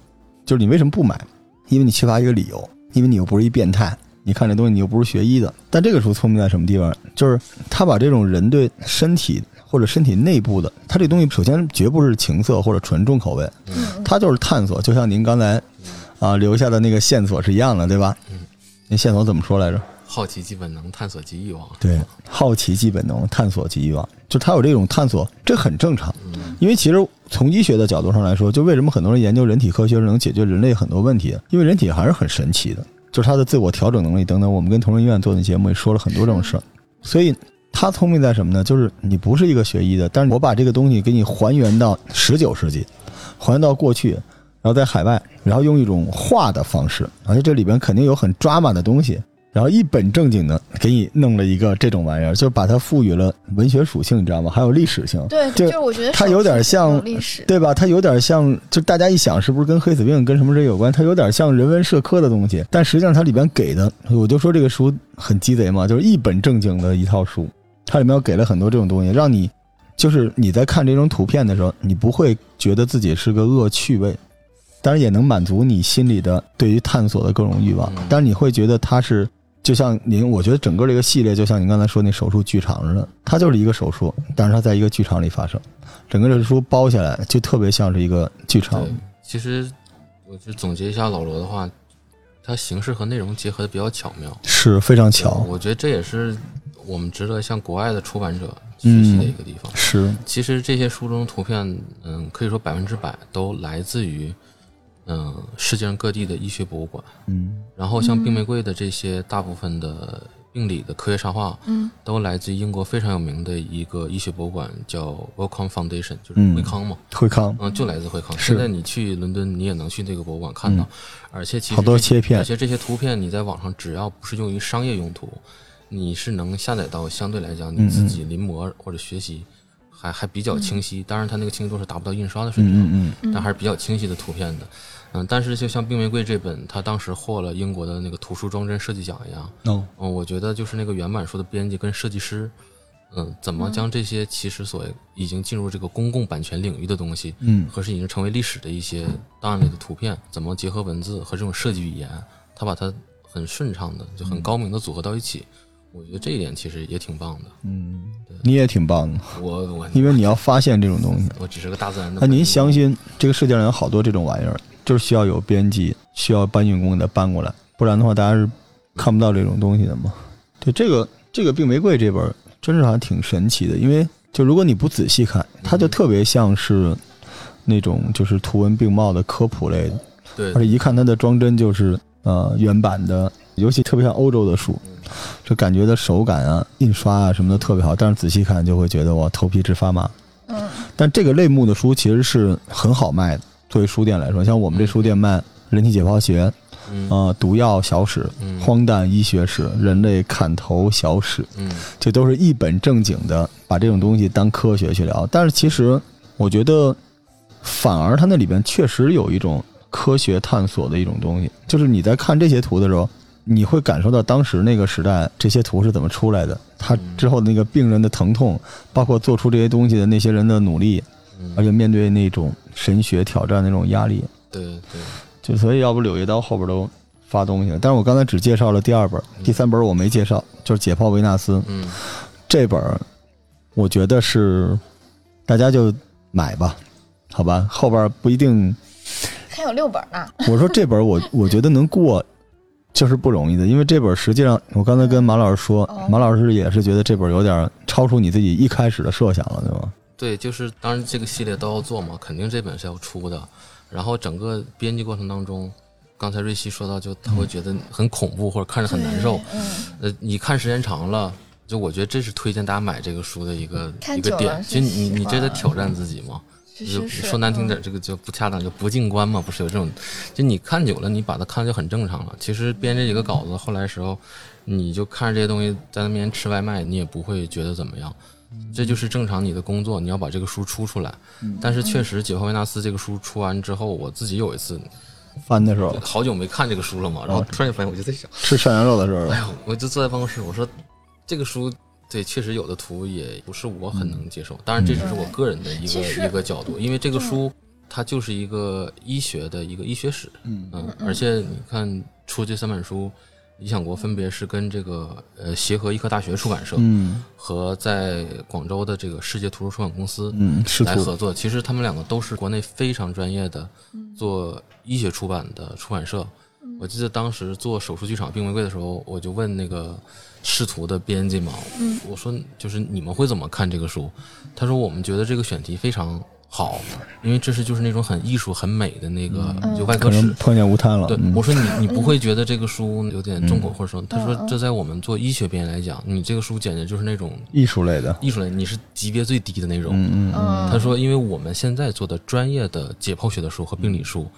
S1: 就是你为什么不买？因为你缺乏一个理由，因为你又不是一变态。你看这东西，你又不是学医的。但这个书聪明在什么地方？就是他把这种人对身体或者身体内部的，它这东西首先绝不是情色或者纯重口味，
S3: 嗯
S1: 它就是探索，就像您刚才啊留下的那个线索是一样的，对吧？
S2: 嗯
S1: 那线索怎么说来着？
S2: 好奇即本能，探索即欲望。
S1: 对，好奇即本能，探索即欲望，就他有这种探索，这很正常。
S2: 嗯
S1: 因为其实从医学的角度上来说，就为什么很多人研究人体科学是能解决人类很多问题？因为人体还是很神奇的，就是它的自我调整能力等等。我们跟同仁医院做的节目也说了很多这种事儿，所以他聪明在什么呢？就是你不是一个学医的，但是我把这个东西给你还原到十九世纪，还原到过去，然后在海外，然后用一种画的方式，而且这里边肯定有很抓马的东西。然后一本正经的给你弄了一个这种玩意儿，就是把它赋予了文学属性，你知道吗？还有历史性。
S3: 对，
S1: 就
S3: 就是我觉得
S1: 它有点像
S3: 历史，
S1: 对吧？它有点像，就大家一想是不是跟黑死病跟什么这有关？它有点像人文社科的东西，但实际上它里边给的，我就说这个书很鸡贼嘛，就是一本正经的一套书，它里面给了很多这种东西，让你就是你在看这种图片的时候，你不会觉得自己是个恶趣味，但是也能满足你心里的对于探索的各种欲望
S2: 嗯，
S1: 但是你会觉得它是。就像您，我觉得整个这个系列就像您刚才说那手术剧场似的，它就是一个手术，但是它在一个剧场里发生。整个这个书包下来，就特别像是一个剧场。，
S2: 其实我就总结一下老罗的话，它形式和内容结合的比较巧妙，
S1: 是非常巧，
S2: 我觉得这也是我们值得向国外的出版者学习的一个地方。
S1: 是。
S2: 其实这些书中图片，嗯，可以说百分之百都来自于，嗯，世界上各地的医学博物馆。
S1: 嗯。
S2: 然后像病玫瑰的这些大部分的病理的科学插画，
S3: 嗯。
S2: 都来自于英国非常有名的一个医学博物馆，叫 Wellcome Foundation，就是
S1: 嗯。
S2: 惠康嘛，
S1: 惠康。
S2: 嗯，就来自惠康。现在你去伦敦，你也能去这个博物馆看到，
S1: 嗯
S2: 而且其实
S1: 好多切片
S2: 而且这些图片你在网上只要不是。用于商业用途，你是能下载到相对来讲
S1: 嗯
S2: 你自己临摹或者学习还还比较清晰。当然，它那个清晰度是达不到印刷的水平，
S1: 嗯
S2: 但还是比较清晰的图片的。嗯，但是就像《冰玫瑰》这本，它当时获了英国的那个图书装帧设计奖一样，
S1: 哦
S2: 嗯，我觉得就是那个原版书的编辑跟设计师，嗯，怎么将这些其实所已经进入这个公共版权领域的东西，
S1: 嗯
S2: 或是已经成为历史的一些档案里的图片，怎么结合文字和这种设计语言，他把它很顺畅的、就很高明的组合到一起。我觉得这一点其实也挺棒的。
S1: 嗯，你也挺棒的，
S2: 我我
S1: 因为你要发现这种东西。
S2: 我只是个大自然的。
S1: 那您相？信这个世界上有好多这种玩意儿，就是需要有编辑，需要搬运工给它搬过来，不然的话大家是看不到这种东西的嘛。对，这个这个《病玫瑰》这本儿真是还挺神奇的，因为就如果你不仔细看，它就特别像是那种就是图文并茂的科普类的，
S2: 对
S1: 而且一看它的装帧就是呃原版的，尤其特别像欧洲的书，这感觉的手感啊、印刷啊什么的特别好，但是仔细看就会觉得哇头皮直发麻。
S3: 嗯
S1: 但这个类目的书其实是很好卖的，作为书店来说，像我们这书店卖《人体解剖学》
S2: 嗯
S1: 呃《毒药小史》
S2: 嗯
S1: 荒诞医学史》《人类砍头小史》，
S2: 嗯
S1: 这都是一本正经的把这种东西当科学去聊。但是其实我觉得，反而它那里边确实有一种科学探索的一种东西，就是你在看这些图的时候。你会感受到当时那个时代这些图是怎么出来的，他之后那个病人的疼痛，包括做出这些东西的那些人的努力，
S2: 嗯，
S1: 而且面对那种神学挑战那种压力，
S2: 对对，
S1: 就所以要不柳叶刀后边都发东西了。但是我刚才只介绍了第二本，第三本我没介绍，就是《解剖维纳斯》
S2: 嗯
S1: 这本，我觉得是大家就买吧，好吧，后边不一定。
S3: 还有六本呢。
S1: 我说这本我我觉得能过。就是不容易的，因为这本实际上，我刚才跟马老师说，
S3: 哦
S1: 马老师也是觉得这本有点超出你自己一开始的设想了，对吗？
S2: 对，就是当然这个系列都要做嘛，肯定这本是要出的。然后整个编辑过程当中，刚才瑞希说到，就他会觉得很恐怖或者看着很难受。
S3: 嗯，
S2: 呃，你看时间长了，就我觉得这是推荐大家买这个书的一个一个点。
S3: 是
S2: 就你你这在挑战自己嘛？就是
S3: 是
S2: 说难听点，这个就不恰当，就不进观嘛，不是有这种？就你看久了，你把它看就很正常了。其实编这几个稿子，后来时候，你就看着这些东西在那边吃外卖，你也不会觉得怎么样。这就是正常你的工作，你要把这个书出出来。但是确实，《解放维纳斯》这个书出完之后，我自己有一次
S1: 翻的时候
S2: 好久没看这个书了嘛，然后突然发现，我就在想，
S1: 吃涮羊肉的时候
S2: 哎，呦，我就坐在办公室，我说这个书。对，确实有的图也不是我很能接受，当然这只是我个人的一个一个角度，因为这个书它就是一个医学的一个医学史，
S1: 嗯
S2: 嗯，而且你看出这三本书，理想国分别是跟这个呃协和医科大学出版社
S1: 嗯
S2: 和在广州的这个世界图书出版公司
S1: 嗯，
S2: 来合作。其实他们两个都是国内非常专业的做医学出版的出版社。我记得当时做手术剧场《病玫瑰》的时候，我就问那个视图的编辑嘛，我说就是你们会怎么看这个书？他说我们觉得这个选题非常好，因为这是就是那种很艺术、很美的那个就外科史。
S1: 可能碰见吴滩了。
S2: 对，
S1: 嗯
S2: 我说你你不会觉得这个书有点重口，或者说，他说这在我们做医学编来讲，你这个书简直就是那种
S1: 艺术类的，
S2: 艺术类，你是级别最低的那种。
S1: 嗯嗯
S3: 嗯，
S2: 他说，因为我们现在做的专业的解剖学的书和病理书，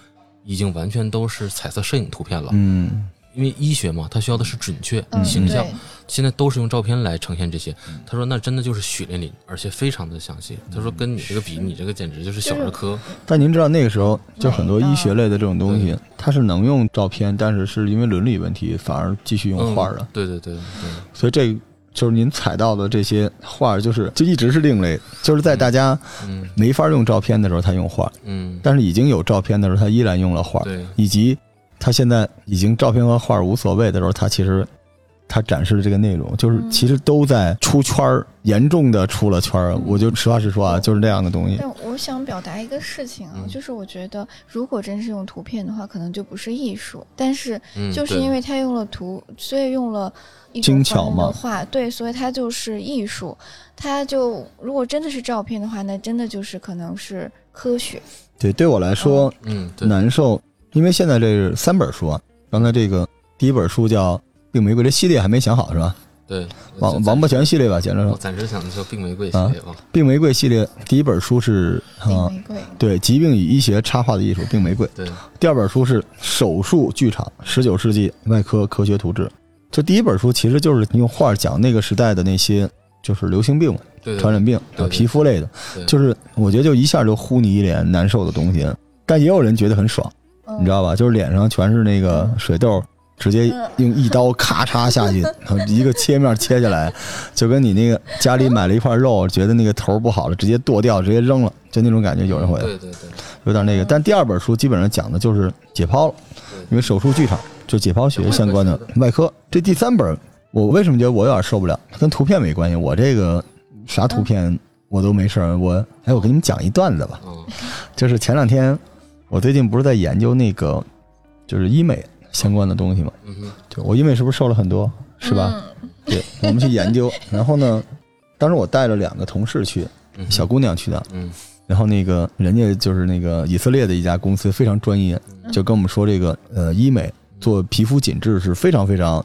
S2: 已经完全都是彩色摄影图片了。
S1: 嗯
S2: 因为医学嘛，它需要的是准确、
S3: 嗯
S2: 形象，现在都是用照片来呈现这些。他说，那真的就是血淋淋，而且非常的详细。他说，跟你这个比，你这个简直就是小儿科。
S1: 但您知道那个时候，就很多医学类的这种东西，它是能用照片，但是是因为伦理问题，反而继续用画的
S2: 嗯。对对对对，
S1: 所以这就是您踩到的这些画，就是就一直是另类，就是在大家
S2: 嗯
S1: 没法用照片的时候，他用画；
S2: 嗯，
S1: 但是已经有照片的时候，他依然用了画。
S2: 对，
S1: 以及他现在已经照片和画无所谓的时候，他其实他展示的这个内容，就是其实都在出圈儿，严重的出了圈儿。我就实话实说啊，就是这样的东西。
S3: 但我想表达一个事情啊，
S2: 嗯
S3: 就是我觉得如果真是用图片的话，可能就不是艺术。但是
S2: 嗯，
S3: 就是因为他用了图，所以用了一
S1: 精
S3: 种
S1: 巧嘛
S3: 画，对，所以它就是艺术。它就如果真的是照片的话，那真的就是可能是科学。
S1: 对，对我来说
S2: 嗯，
S1: 难受，因为现在这是三本书啊。刚才这个第一本书叫《病玫瑰》，这系列还没想好是吧？
S2: 对，
S1: 王王八拳系列吧，简直说，
S2: 我暂时想的叫病玫瑰系列吧。
S1: 病玫瑰系列第一本书是啊，
S3: 病玫瑰，
S1: 对，疾病与医学插画的艺术，病玫瑰。
S2: 对，
S1: 第二本书是手术剧场，十九世纪外科科学图志。这第一本书其实就是用画讲那个时代的那些就是流行病嘛，
S2: 对对
S1: 传染病皮肤类的，
S2: 对
S1: 就是我觉得就一下就呼你一脸难受的东西。但也有人觉得很爽，
S3: 嗯
S1: 你知道吧？就是脸上全是那个水痘，直接
S3: 嗯
S1: 用一刀咔嚓下去，一个切面切下来，就跟你那个家里买了一块肉，觉得那个头不好了，直接剁掉，直接扔了，就那种感觉，有人会
S2: 对对对，
S1: 有点那个。但第二本书基本上讲的就是解剖了，因为手术剧场就解剖学相关的外科。这第三本，我为什么觉得我有点受不了？跟图片没关系，我这个啥图片我都没事儿。我哎，我给你们讲一段子吧。
S2: 嗯
S1: 就是前两天，我最近不是在研究那个，就是医美相关的东西嘛。
S2: 嗯哼，
S1: 就我医美是不是瘦了很多？是吧？
S3: 嗯
S1: 对，我们去研究。然后呢，当时我带了两个同事去，小姑娘去的。
S2: 嗯
S1: 然后那个人家就是那个以色列的一家公司，非常专业，就跟我们说这个呃医美做皮肤紧致是非常非常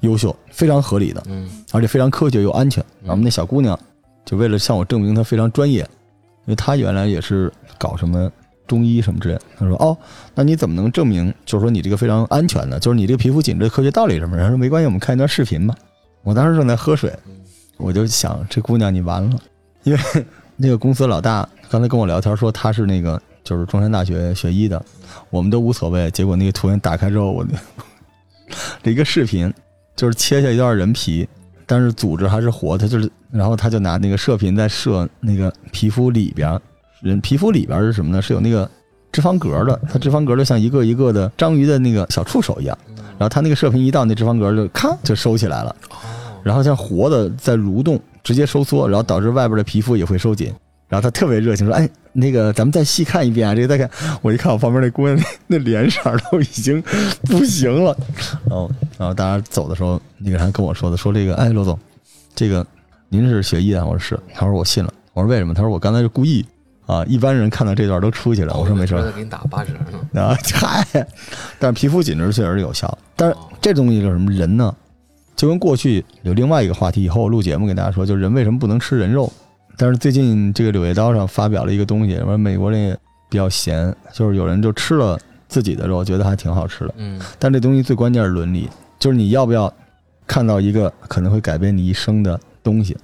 S1: 优秀、非常合理的，
S2: 嗯
S1: 而且非常科学又安全。
S2: 嗯
S1: 我们那小姑娘就为了向我证明她非常专业，因为她原来也是搞什么中医什么之类的。她说：“哦，那你怎么能证明？就是说你这个非常安全呢，就是你这个皮肤紧致科学道理什么？”然后说：“没关系，我们看一段视频吧。”我当时正在喝水，我就想这姑娘你完了，因为 那个公司老大刚才跟我聊天说他是那个就是中山大学学医的，我们都无所谓。结果那个图片打开之后，我 这一个视频就是切下一段人皮，但是组织还是活的，就是然后他就拿那个射频在射那个皮肤里边，人皮肤里边是什么呢？是有那个脂肪格的，它脂肪格就像一个一个的章鱼的那个小触手一样，然后它那个射频一到那脂肪格就咔就收起来了。
S2: 哦，
S1: 然后像活的在蠕动，直接收缩，然后导致外边的皮肤也会收紧。然后他特别热情说：“哎，那个咱们再细看一遍啊，这个再看。”我一看我旁边那姑娘那 那脸色都已经不行了。然后，然后大家走的时候，那个人还跟我说的，说这个，哎，罗总，这个您是学医的？我说是。他说我信了。我说为什么？他说我刚才是故意啊，一般人看到这段都出去了。我说没事儿。
S2: 再给你打八折呢。
S1: 啊，嗨，但是皮肤紧致确实是有效。但是这东西是什么？人呢，就跟过去有另外一个话题，以后我录节目给大家说，就是人为什么不能吃人肉？但是最近这个《柳叶刀》上发表了一个东西，说美国人也比较闲，就是有人就吃了自己的肉，觉得还挺好吃的。
S2: 嗯
S1: 但这东西最关键是伦理，就是你要不要看到一个可能会改变你一生的东西，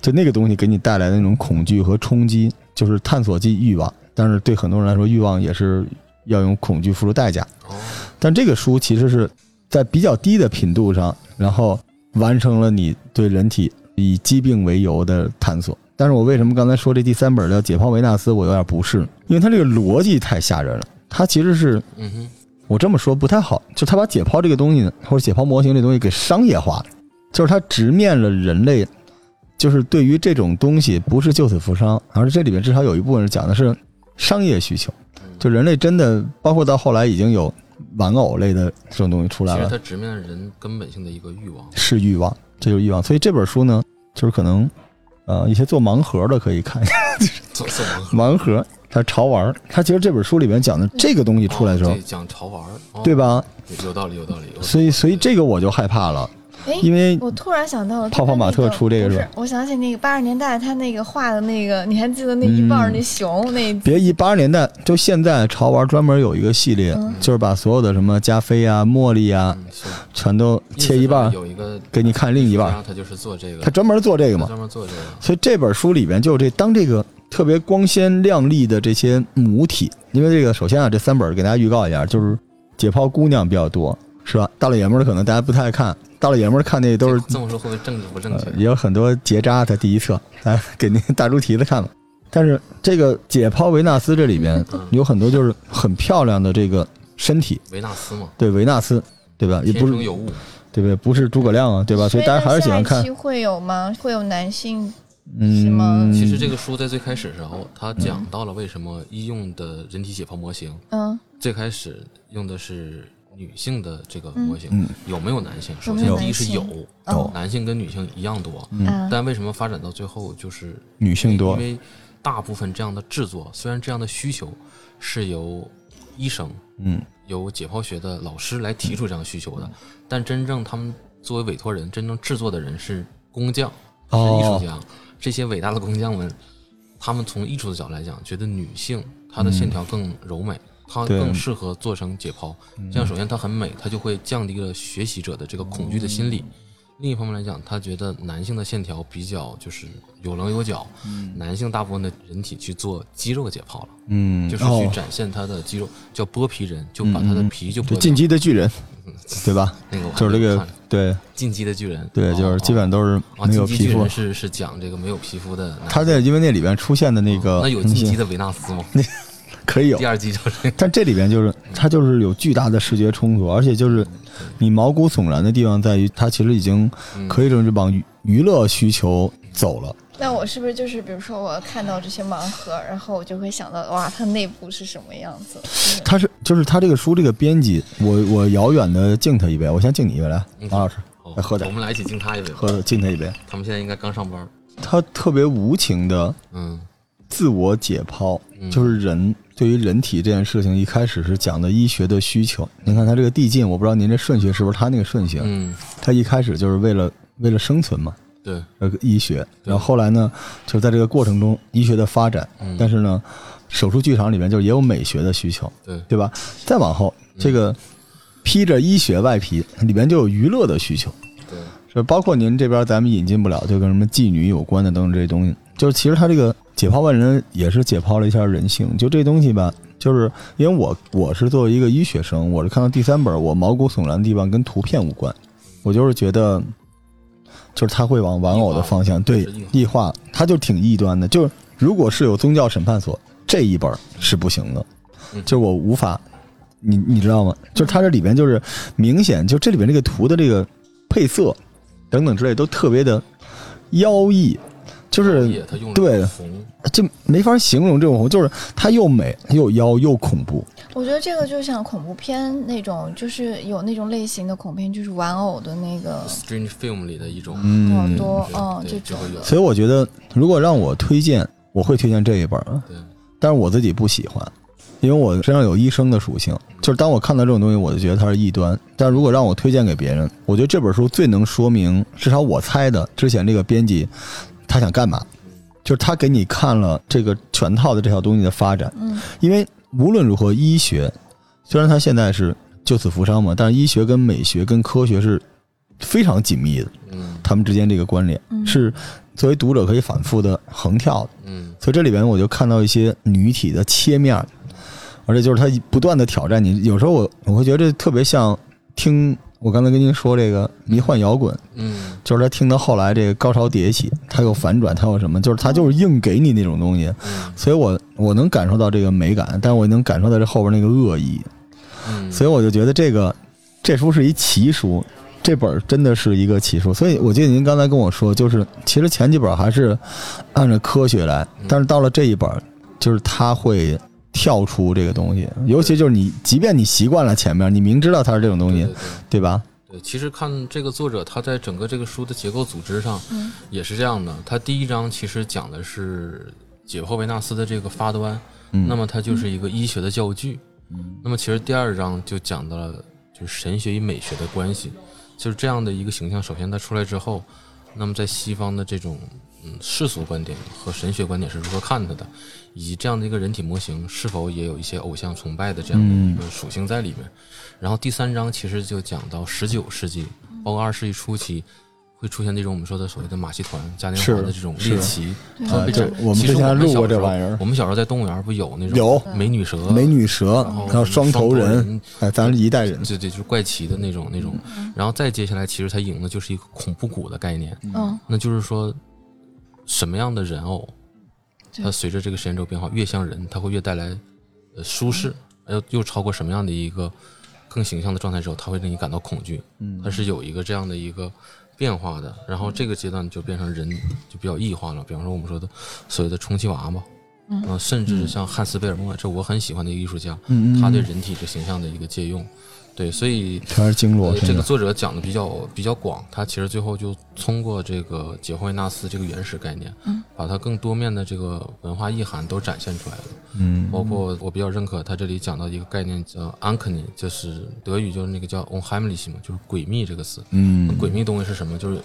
S1: 就那个东西给你带来的那种恐惧和冲击，就是探索即欲望。但是对很多人来说，欲望也是要用恐惧付出代价。
S2: 哦，
S1: 但这个书其实是在比较低的频度上，然后完成了你对人体以疾病为由的探索。但是我为什么刚才说这第三本叫《解剖维纳斯》，我有点不适，因为它这个逻辑太吓人了。它其实是
S2: 嗯哼，
S1: 我这么说不太好，就他把解剖这个东西呢，或者解剖模型这东西给商业化了，就是它直面了人类，就是对于这种东西不是救死扶伤，而是这里面至少有一部分是讲的是商业需求，就人类真的包括到后来已经有玩偶类的这种东西出来了，
S2: 其实它直面了人根本性的一个欲望。
S1: 是欲望，这就是欲望。所以这本书呢，就是可能呃一些做盲盒的可以看一下
S2: 做做盲盒
S1: 盲盒，它潮玩儿，它其实这本书里面讲的这个东西出来的时候
S2: 讲潮玩儿，哦
S1: 对？吧？
S2: 有有道理，有道理。有道理
S1: 所以所以这个我就害怕了。
S3: 哎，
S1: 因为
S3: 我突然想到了，
S1: 泡泡玛特出这个
S3: 是？我想起那个八十年代他那个画的那个，你还记得那一半那熊那
S1: 别一八十年代，就现在潮玩专门有一个系列，
S3: 嗯
S1: 就是把所有的什么加菲啊、茉莉啊，
S2: 嗯
S1: 全都切一半，
S2: 有一个
S1: 给你看另一半
S2: 他就是做这个，
S1: 他专门做这个嘛。
S2: 专门做这个。
S1: 所以这本书里边就这当这个特别光鲜亮丽的这些母体，因为这个首先啊，这三本给大家预告一下，就是解剖姑娘比较多，是吧？大老爷们儿的可能大家不太爱看，大老爷们儿看那都是
S2: 这么说会不会政治不正确
S1: 呃？也有很多结扎，的第一册，来 给那个大猪蹄子看了。但是这个解剖维纳斯这里边
S2: 嗯
S1: 有很多就是很漂亮的这个身体，
S2: 维纳斯嘛，
S1: 对维纳斯，对吧？也不是
S2: 有物。
S1: 对不对？不是诸葛亮啊，对吧？所以大家还是喜欢看
S3: 期，会有吗？会有男性
S1: 嗯，
S3: 是吗
S2: 其实这个书在最开始的时候，他讲到了为什么医用的人体解剖模型
S3: 嗯
S2: 最开始用的是女性的这个模型，
S1: 嗯。
S2: 有没有男性？首先第一是有
S3: 男性，
S1: 有。
S2: 男性跟女性一样多，
S3: 啊
S2: 但为什么发展到最后就是
S1: 女性多。
S2: 因，为大部分这样的制作，虽然这样的需求是由医生、
S1: 嗯。
S2: 由解剖学的老师来提出这样需求的，但真正他们作为委托人，真正制作的人是工匠，是
S1: 哦
S2: 艺术家。这些伟大的工匠们，他们从艺术的角度来讲，觉得女性她的线条更柔美，她
S1: 对
S2: 更适合做成解剖。这样，首先它很美，它就会降低了学习者的这个恐惧的心理。另一方面来讲，他觉得男性的线条比较就是有棱有角，男性大部分的人体去做肌肉解剖了，
S1: 嗯，
S2: 就是去
S1: 哦
S2: 展现他的肌肉，叫剥皮人，就把他的皮就剥
S1: 进击的巨人，对吧？
S2: 那个
S1: 就是这个对
S2: 进击的巨人，
S1: 对，
S2: 哦
S1: 就是基本上都是
S2: 啊，
S1: 没有皮肤
S2: 进击巨人。是是讲这个没有皮肤的男。
S1: 他在因为那里边出现的那个
S2: 那有进击的维纳斯吗？
S1: 可以有
S2: 第，二季就是
S1: 但这里边就是它就是有巨大的视觉冲突，而且就是你毛骨悚然的地方在于，它其实已经
S2: 嗯
S1: 可以说是往娱娱乐需求走了。
S3: 那我是不是就是比如说我看到这些盲盒，然后我就会想到哇，它内部是什么样子？
S1: 它是就是它这个书这个编辑，我我遥远的敬他一杯，我先敬你一杯来，
S2: 嗯
S1: 马老师来喝点
S2: 我们来一起敬他一杯。
S1: 喝敬他一杯。
S2: 他们现在应该刚上班。
S1: 他特别无情的
S2: 嗯
S1: 自我解剖，
S2: 嗯
S1: 就是人对于人体这件事情，一开始是讲的医学的需求。您看它这个递进，我不知道您这顺序是不是它那个顺序，
S2: 嗯，
S1: 它一开始就是为了为了生存嘛，
S2: 对，
S1: 呃，医学，然后后来呢，就在这个过程中，医学的发展，
S2: 嗯。
S1: 但是呢，手术剧场里面就也有美学的需求，
S2: 对
S1: 对吧？再往后，这个披着医学外皮，里面就有娱乐的需求，
S2: 对，
S1: 是包括您这边咱们引进不了，就跟什么妓女有关的等等这些东西，就是其实他这个解剖万人也是解剖了一下人性，就这东西吧。就是因为我我是作为一个医学生，我是看到第三本，我毛骨悚然的地方跟图片无关，我就是觉得，就是他会往玩偶的方向，对
S2: 异化
S1: 他就挺异端的。就是如果是有宗教审判所这一本是不行的，
S2: 嗯
S1: 就是我无法，你你知道吗？就是它这里边就是明显，就这里边这个图的这个配色等等之类都特别的妖异，就是
S2: 他用
S1: 对
S2: 红，
S1: 就没法形容这种红，就是它又美又妖又恐怖。
S3: 我觉得这个就像恐怖片那种，就是有那种类型的恐怖片，就是玩偶的那个
S2: Strange Film 里的一种，
S1: 嗯
S3: 好多，
S2: 对
S3: 嗯，这种
S2: 就
S1: 所以我觉得，如果让我推荐，我会推荐这一本但是我自己不喜欢，因为我身上有医生的属性，就是当我看到这种东西，我就觉得它是异端。但如果让我推荐给别人，我觉得这本书最能说明，至少我猜的之前这个编辑他想干嘛，就是他给你看了这个全套的这套东西的发展。
S3: 嗯，
S1: 因为无论如何，医学虽然它现在是救死扶伤嘛，但是医学跟美学跟科学是非常紧密的，
S2: 嗯
S1: 他们之间这个关联
S3: 嗯
S1: 是作为读者可以反复的横跳的。
S2: 嗯
S1: 所以这里边我就看到一些女体的切面，而且就是他不断的挑战你。有时候我我会觉得这特别像听我刚才跟您说这个迷幻摇滚，
S2: 嗯
S1: 就是他听到后来这个高潮迭起，他有反转，他有什么，就是他就是硬给你那种东西。
S2: 嗯
S1: 所以我我能感受到这个美感，但我能感受到这后边那个恶意，
S2: 嗯，
S1: 所以我就觉得这个这书是一奇书，这本真的是一个奇书。所以我记得您刚才跟我说，就是其实前几本还是按照科学来，但是到了这一本，就是他会跳出这个东西，尤其就是你，即便你习惯了前面，你明知道它是这种东西，
S2: 对对对
S1: 对吧？
S2: 对，其实看这个作者他在整个这个书的结构组织上
S3: 嗯
S2: 也是这样的。他第一章其实讲的是解剖维纳斯的这个发端，
S1: 嗯
S2: 那么它就是一个医学的教具。那么其实第二章就讲到了就是神学与美学的关系，就是这样的一个形象。首先它出来之后，那么在西方的这种嗯世俗观点和神学观点是如何看它的，以及这样的一个人体模型是否也有一些偶像崇拜的这样的一个属性在里面。然后第三章其实就讲到十九世纪，包括二十世纪初期。会出现那种我们说的所谓的马戏团、嘉年华的这种猎奇，他们被展
S1: 我们之前录过
S2: 们小时候
S1: 这玩意儿
S2: 我们小时候在动物园不有那种
S1: 有
S2: 美女蛇、
S1: 美女蛇，
S2: 然后
S1: 还有双头人，
S2: 人，
S1: 哎，咱是一代人，
S2: 对对，就是怪奇的那种那种。然后再接下来，其实它引的就是一个恐怖谷的概念，
S3: 嗯，
S2: 那就是说，什么样的人偶，它随着这个时间轴变化，越像人，它会越带来呃舒适，又又超过什么样的一个更形象的状态之后，它会令你感到恐惧。
S1: 嗯。
S2: 它是有一个这样的一个变化的。然后这个阶段就变成人就比较异化了，比方说我们说的所谓的充气娃娃，嗯、甚至像汉斯贝尔莫，这我很喜欢的一个艺术家，
S1: 嗯嗯，
S2: 他对人体这形象的一个借用，对，所以
S1: 全是经络
S2: 这个作者讲的比较比较广，他其实最后就通过这个杰霍维纳斯这个原始概念，
S3: 嗯，
S2: 把它更多面的这个文化意涵都展现出来了。
S1: 嗯
S2: 包括我比较认可他这里讲到一个概念叫 uncanny，就是德语就是那个叫 Onheimlich 嘛，就是诡秘这个词。
S1: 嗯
S2: 诡秘东西是什么？就是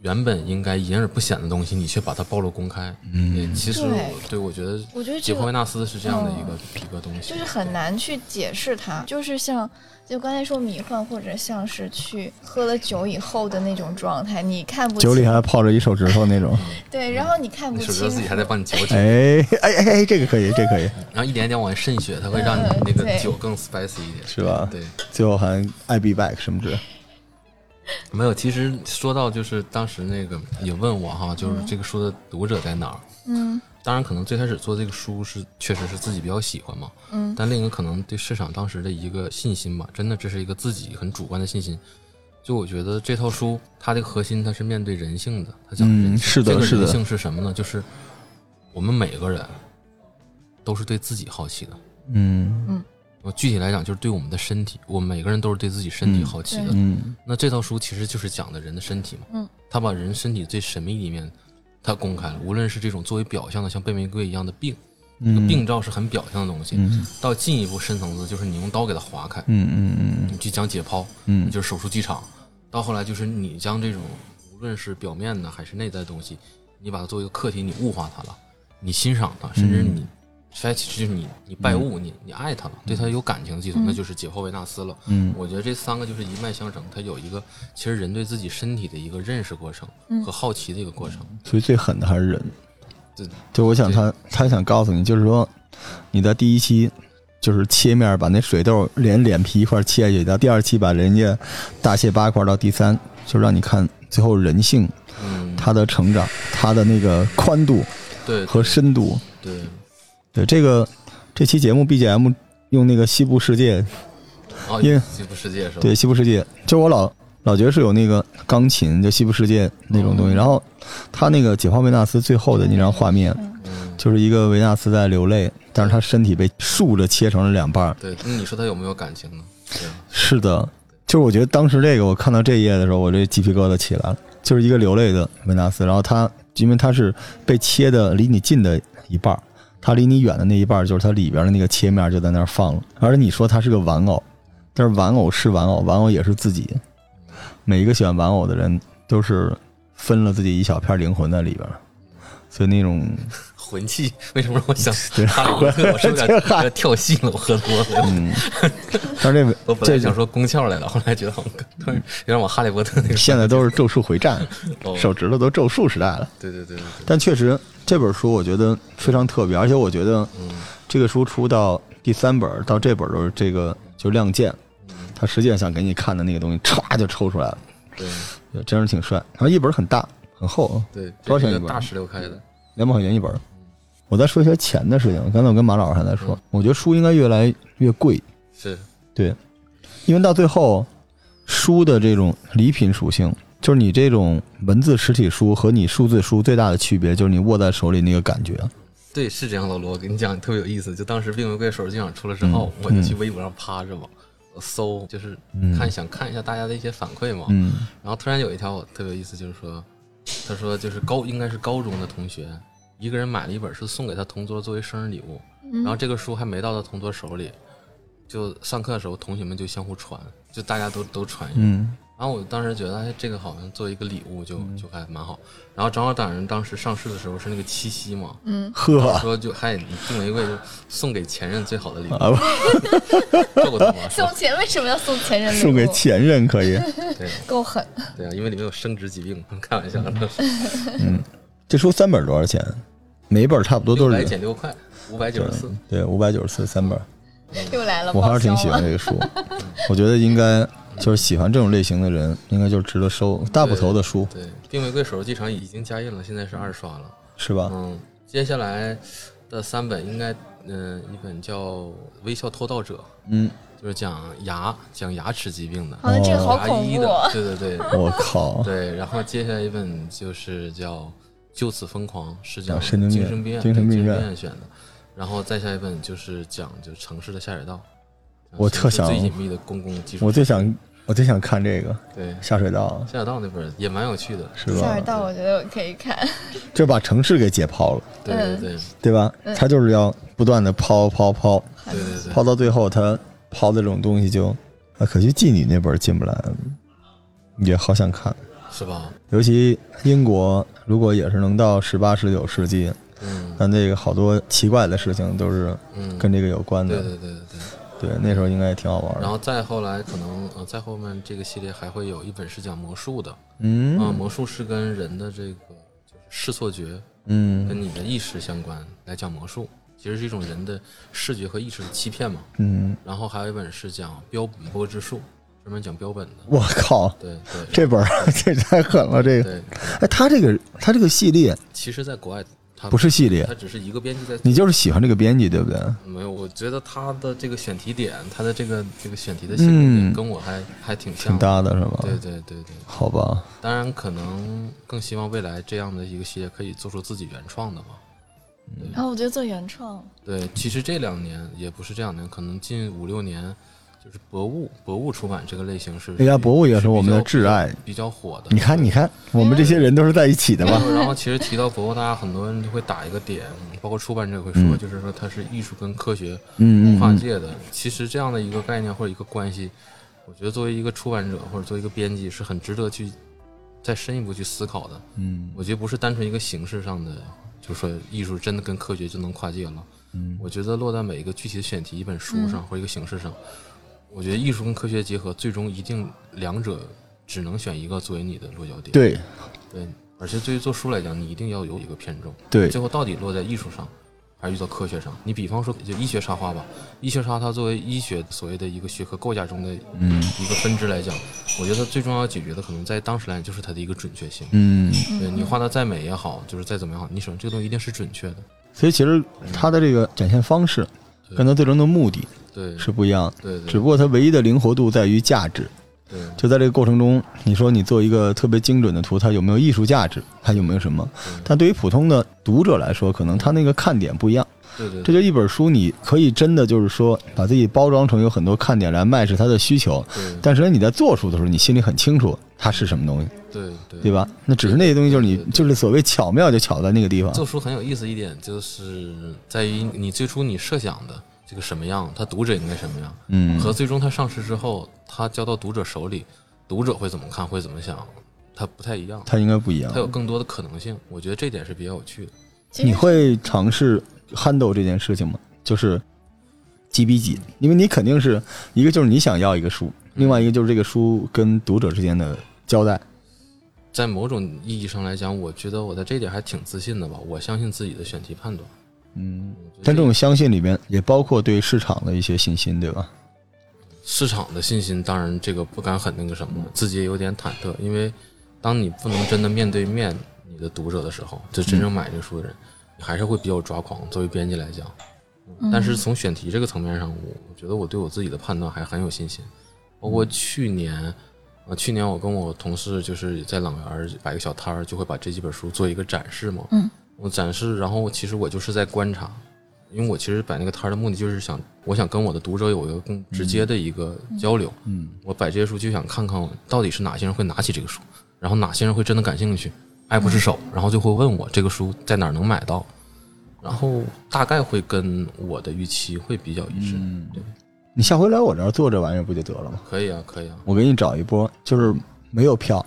S2: 原本应该隐而不显的东西，你却把它暴露公开。
S1: 嗯，
S2: 其实
S3: 对。
S2: 我对我觉得
S3: 我觉得这个
S2: 解放维纳斯是这样的一个、一个东西，
S3: 就是很难去解释它，就是像就刚才说迷幻，或者像是去喝了酒以后的那种状态，你看不清，
S1: 酒里还泡着一手指头那种，
S3: 对，然后你看不清。手
S2: 指头自己还在帮你嚼酒，
S1: 哎哎哎哎，这个可以，这个可以，
S2: 然后一点点往外渗血，它会让你
S3: 嗯
S2: 那个酒更 spicy 一点，
S1: 是吧？
S2: 对。
S1: 最后还 I be back 什么之类，
S2: 没有，其实说到就是当时那个也问我哈，就是这个书的读者在哪儿？
S3: 嗯
S2: 当然，可能最开始做这个书是确实是自己比较喜欢嘛，
S3: 嗯
S2: 但另一个可能对市场当时的一个信心吧，真的这是一个自己很主观的信心。就我觉得这套书它的核心它是面对人性的，它讲人性，
S1: 嗯是的是
S2: 这个人性是什么呢？就是我们每个人都是对自己好奇的。
S1: 嗯嗯
S2: 我具体来讲，就是对我们的身体，我们每个人都是对自己身体
S1: 嗯
S2: 好奇的。
S1: 嗯
S2: 那这套书其实就是讲的人的身体嘛，
S3: 嗯，
S2: 他把人身体最神秘的一面，他公开了，无论是这种作为表象的像背玫瑰一样的病，这个
S1: 嗯，
S2: 病灶是很表象的东西，
S1: 嗯
S2: 到进一步深层次就是你用刀给它划开，
S1: 嗯嗯嗯
S2: 你去讲解剖，
S1: 嗯
S2: 就是手术机场，到后来就是你将这种无论是表面的还是内在的东西，你把它作为一个课题，你物化它了，你欣赏它，甚至你 fetish 就是你你拜物，你你爱他了，对他有感情的基础，那就是解剖维纳斯了。
S1: 嗯
S2: 我觉得这三个就是一脉相承，它有一个其实人对自己身体的一个认识过程
S3: 嗯
S2: 和好奇的一个过程。
S1: 所以最狠的还是人。
S2: 对，
S1: 就我想他他想告诉你，就是说你在第一期就是切面把那水痘连脸皮一块切下去，到第二期把人家大卸八块，到第三就让你看最后人性
S2: 嗯，
S1: 他的成长，他的那个宽度
S2: 对
S1: 和深度。
S2: 对
S1: 对这个这期节目 BGM 用那个西部世界，
S2: 哦，
S1: 因为
S2: 西部世界是吧？
S1: 对西部世界，就我老老觉得是有那个钢琴，就西部世界那种东西。然后他那个解放维纳斯最后的那张画面，
S2: 嗯，
S1: 就是一个维纳斯在流泪，但是他身体被竖着切成了两半。
S2: 对。那你说他有没有感情呢？
S1: 是的，就是我觉得当时这个我看到这一页的时候，我这鸡皮疙瘩起来了。就是一个流泪的维纳斯，然后他因为他是被切的离你近的一半儿，它离你远的那一半就是它里边的那个切面就在那儿放了。而且你说它是个玩偶，但是玩偶是玩偶，玩偶也是自己。每一个喜欢玩偶的人都是分了自己一小片灵魂在里边，所以那种
S2: 魂器 为什么让我想哈利波特？我是有点跳戏了？我喝多了。
S1: 嗯，但是这
S2: 我本
S1: 这
S2: 来想说宫壳来了，后来觉得好像突然有点往哈利波特那个。
S1: 现在都是咒术回战，
S2: 哦
S1: 手指头都咒术时代了。
S2: 对对对
S1: 但确实这本书我觉得非常特别，而且我觉得
S2: 嗯
S1: 这个书出到第三本到这本都是这个就亮剑，他实际上想给你看的那个东西歘就抽出来了，
S2: 对
S1: 对真是挺帅。然后一本很大很厚，
S2: 对，
S1: 多少钱一本
S2: 大石榴开的。
S1: 两百块钱一本。我再说一些钱的事情，刚才我跟马老师还在说，我觉得书应该越来越贵，
S2: 是，
S1: 对，因为到最后书的这种礼品属性。就是你这种文字实体书和你数字书最大的区别，就是你握在手里那个感觉。
S2: 对，是这样的。罗，我跟你讲，特别有意思。就当时《病玫瑰手机奖出了之后，
S1: 嗯
S2: 我就去微博上趴着嘛，我搜，就是看想看一下大家的一些反馈嘛。
S1: 嗯
S2: 然后突然有一条我特别有意思，就是说，他说就是高应该是高中的同学，一个人买了一本是送给他同桌作为生日礼物，然后这个书还没到他同桌手里，就上课的时候同学们就相互传，就大家都都传一个。
S1: 嗯。
S2: 然后我当时觉得，哎，这个好像作为一个礼物就就还蛮好。然后正好赶上当时上市的时候是那个七夕嘛，
S1: 呵。
S2: 说就嗨，你订玫瑰就送给前任最好的礼物，
S1: 啊，
S2: 这个懂吗？是吧
S3: 送钱为什么要送前任？
S1: 送给前任可以。
S2: 对。
S3: 够狠，
S2: 对啊，因为里面有生殖疾病，开玩笑的，
S1: 这书三本多少钱？每一本差不多都
S2: 六百
S1: 是
S2: 减六块，五百九十四。
S1: 对五百九十四三本。
S3: 又来了，
S1: 我还是挺喜欢这个书，我觉得应该就是喜欢这种类型的人，应该就是值得收。大部头的书
S2: 对，病玫瑰手术机场已经加印了，现在是二刷了。
S1: 是吧？
S2: 嗯，接下来的三本应该，嗯、一本叫《微笑偷盗者》，
S1: 嗯，
S2: 就是讲牙讲牙齿疾病的，
S3: 哦这个好
S2: 牙
S3: 恐怖
S2: 医的，对对对。
S1: 我靠，
S2: 对，然后接下来一本就是叫《就此疯狂是讲
S1: 讲神经病
S2: 精神病
S1: 精神病院。
S2: 院选的，然后再下一本就是讲就城市的下水道，
S1: 我特想
S2: 最隐秘的公共技术。
S1: 我最想我最想看这个
S2: 对。
S1: 下水道，
S2: 下水道那本也蛮有趣的，
S1: 是吧？
S3: 下水？道我觉得我可以看，
S1: 就把城市给解剖了，
S2: 对对对。
S1: 对吧？
S3: 嗯。
S1: 他就是要不断的抛抛抛，
S2: 对对对，
S1: 抛到最后，他抛的这种东西就啊，可惜妓女那本进不来，也好想看。
S2: 是吧？
S1: 尤其英国，如果也是能到十八、十九世纪，
S2: 嗯
S1: 那这个好多奇怪的事情都是
S2: 嗯，
S1: 跟这个有关的。
S2: 对对对对对。
S1: 对，那时候应该也挺好玩的。
S2: 然后再后来可能呃，再后面这个系列还会有一本是讲魔术的，
S1: 嗯
S2: 啊，魔术是跟人的这个就是视错觉
S1: 嗯
S2: 跟你的意识相关来讲魔术，其实是一种人的视觉和意识的欺骗嘛。
S1: 嗯，
S2: 然后还有一本是讲标本波之术，专门讲标本的。
S1: 我靠，
S2: 对对
S1: 这本儿 这太狠了，这个。
S2: 对，
S1: 哎，他这个他这个系列
S2: 其实在国外他
S1: 不是系列
S2: 他只是一个编辑在
S1: 你就是喜欢这个编辑，对不对？
S2: 没有，我觉得他的这个选题点，他的这个这个选题的性格跟我还还挺像
S1: 挺。搭的是吧？
S2: 对对对对，
S1: 好吧，
S2: 当然可能更希望未来这样的一个系列可以做出自己原创的嘛。
S3: 然后我觉得做原创，
S2: 对，其实这两年也不是这两年，可能近五六年，就是博物博物出版这个类型是
S1: 哎呀，博物也是我们的挚爱。
S2: 比较火的。
S1: 你看，你看，我们这些人都是在一起的吧？
S2: 然后其实提到博物，大家很多人就会打一个点，包括出版者会说，
S1: 嗯
S2: 就是说它是艺术跟科学跨界的。其实这样的一个概念或者一个关系，我觉得作为一个出版者或者作为一个编辑，是很值得去再深一步去思考的。
S1: 嗯
S2: 我觉得不是单纯一个形式上的，就是说艺术真的跟科学就能跨界了。
S1: 嗯
S2: 我觉得落在每一个具体的选题、一本书上、或者一个形式上，我觉得艺术跟科学结合，最终一定两者只能选一个作为你的落脚点。
S1: 对
S2: 对，而且对于做书来讲，你一定要有一个偏重。
S1: 对
S2: 最后到底落在艺术上，还是遇到科学上？你比方说，就医学插画吧，医学插它作为医学所谓的一个学科构架中的
S1: 嗯
S2: 一个分支来讲，我觉得它最重要解决的可能在当时来讲就是它的一个准确性。
S1: 嗯，
S2: 对你画的再美也好，就是再怎么样好，你首先这个东西一定是准确的。
S1: 所以其实它的这个展现方式
S2: 对
S1: 跟它最终的目的
S2: 对，
S1: 是不一样的，
S2: 对对，
S1: 只不过它唯一的灵活度在于价值。
S2: 对
S1: 就在这个过程中，你说你做一个特别精准的图，它有没有艺术价值？它有没有什么？但对于普通的读者来说，可能他那个看点不一样。
S2: 对对，
S1: 这就一本书，你可以真的就是说，把自己包装成有很多看点来卖是他的需求，
S2: 对
S1: 但是你在做书的时候，你心里很清楚它是什么东西，
S2: 对对
S1: 对吧？那只是那些东西，就是你就是所谓巧妙，就巧在那个地方。
S2: 做书很有意思一点，就是在于你最初你设想的这个什么样，他读者应该什么样，
S1: 嗯，
S2: 和最终他上市之后，他交到读者手里，读者会怎么看，会怎么想，他不太一样，
S1: 他应该不一样
S2: 他。有更多的可能性。我觉得这点是比较有趣的。
S1: 你会尝试 handle 这件事情吗？就是几比几？因为你肯定是一个就是你想要一个书，另外一个就是这个书跟读者之间的交代。
S2: 在某种意义上来讲，我觉得我在这一点还挺自信的吧。我相信自己的选题判断。
S1: 嗯，但这种相信里面也包括对市场的一些信心，对吧？
S2: 市场的信心，当然这个不敢很那个什么，自己也有点忐忑，因为当你不能真的面对面你的读者的时候，就真正买这个书的人，你还是会比较抓狂。作为编辑来讲，嗯但是从选题这个层面上，我我觉得我对我自己的判断还很有信心。包括去年，呃，去年我跟我同事就是在朗园摆个小摊儿，就会把这几本书做一个展示嘛。
S3: 嗯，
S2: 我展示，然后其实我就是在观察，因为我其实摆那个摊儿的目的就是想，我想跟我的读者有一个更直接的一个交流。
S1: 嗯，
S2: 我摆这些书就想看看到底是哪些人会拿起这个书，然后哪些人会真的感兴趣，爱不释手，然后就会问我这个书在哪儿能买到，然后大概会跟我的预期会比较一致。嗯对，
S1: 你下回来我这儿做这玩意儿不就得了吗？
S2: 可以啊，可以啊。
S1: 我给你找一波，就是没有票，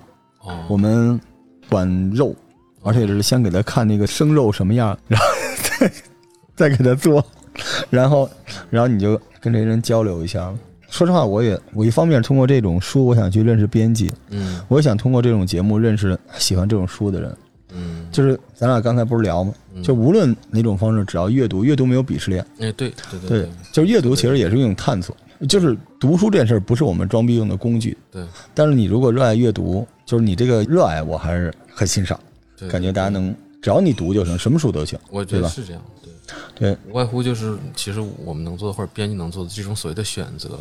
S2: 哦，
S1: 我们管肉，而且是先给他看那个生肉什么样，然后再再给他做，然后然后你就跟这些人交流一下。说实话，我也我一方面通过这种书，我想去认识编辑，
S2: 嗯
S1: 我也想通过这种节目认识喜欢这种书的人。
S2: 嗯，
S1: 就是咱俩刚才不是聊吗？
S2: 嗯
S1: 就无论哪种方式，只要阅读，阅读没有鄙视链。
S2: 哎，对对对
S1: 对，就是阅读其实也是一种探索。就是读书这件事儿不是我们装逼用的工具，
S2: 对
S1: 但是你如果热爱阅读，就是你这个热爱，我还是很欣赏。
S2: 对，
S1: 感觉大家能，只要你读就行，什么书都行。
S2: 我觉
S1: 对吧
S2: 得是这样，对，
S1: 对，
S2: 无外乎就是其实我们能做的或者编辑能做的这种所谓的选择，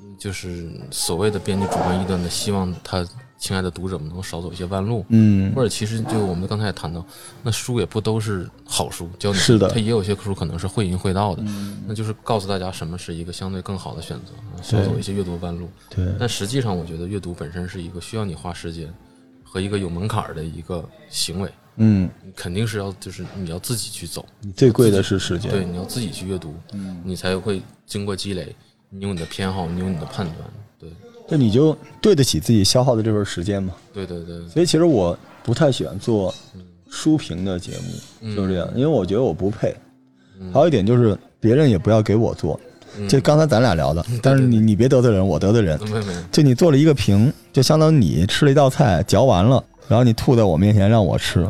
S2: 嗯就是所谓的编辑主观臆断的希望他亲爱的读者们能少走一些弯路。
S1: 嗯
S2: 或者其实就我们刚才也谈到，那书也不都是好书，教你
S1: 是的
S2: 它也有些书可能是会淫会道的，那就是告诉大家什么是一个相对更好的选择，少走一些阅读弯路。
S1: 对
S2: 但实际上，我觉得阅读本身是一个需要你花时间和一个有门槛儿的一个行为，
S1: 嗯，
S2: 你肯定是要就是你要自己去走，
S1: 最贵的是时间。
S2: 对，你要自己去阅读，嗯。你才会经过积累，你有你的偏好，你有你的判断，对，
S1: 那你就对得起自己消耗的这份时间嘛。
S2: 对对对，
S1: 所以其实我不太喜欢做书评的节目，就是这样，因为我觉得我不配。还有一点就是别人也不要给我做，就刚才咱俩聊的，但是你你别得罪人，我得罪人。就你做了一个评，就相当于你吃了一道菜，嚼完了，然后你吐在我面前让我吃，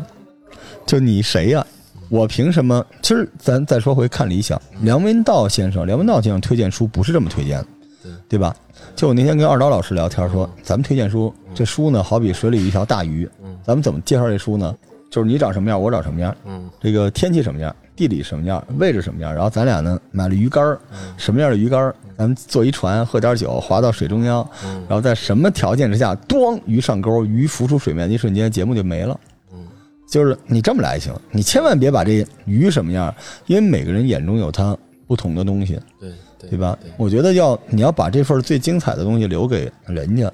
S1: 就你谁呀、我凭什么？其实咱再说回看理想，梁文道先生，梁文道先生推荐书不是这么推荐的，
S2: 对。
S1: 对吧？就我那天跟二刀老师聊天说，咱们推荐书，这书呢好比水里一条大鱼，咱们怎么介绍这书呢？就是你长什么样，我长什么样，
S2: 嗯
S1: 这个天气什么样，地理什么样，位置什么样，然后咱俩呢买了鱼竿儿，什么样的鱼竿儿，咱们坐一船，喝点酒，划到水中央，然后在什么条件之下，咣，鱼上钩，鱼浮出水面的一瞬间，节目就没了。就是你这么来行，你千万别把这鱼什么样，因为每个人眼中有他不同的东西，
S2: 对对
S1: 对吧？我觉得要你要把这份最精彩的东西留给人家。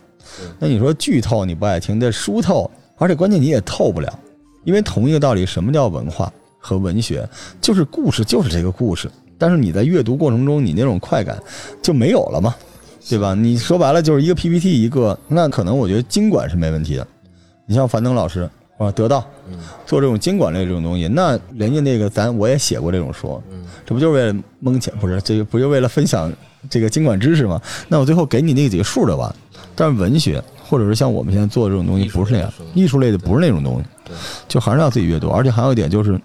S1: 那你说剧透你不爱听，这书透，而且关键你也透不了，因为同一个道理，什么叫文化和文学？就是故事就是这个故事，但是你在阅读过程中，你那种快感就没有了嘛，对吧？你说白了就是一个 PPT 一个，那可能我觉得经管是没问题的。你像樊登老师啊，得到做这种经管类这种东西，那人家那个咱我也写过这种书，这不就是为了蒙钱？不是这个不就为了分享这个经管知识吗？那我最后给你那几个数就完。但是文学或者是像我们现在做的这种东西，不是那样艺术类的不是那种东西，
S2: 对
S1: 就还是要自己阅读。而且还有一点就是，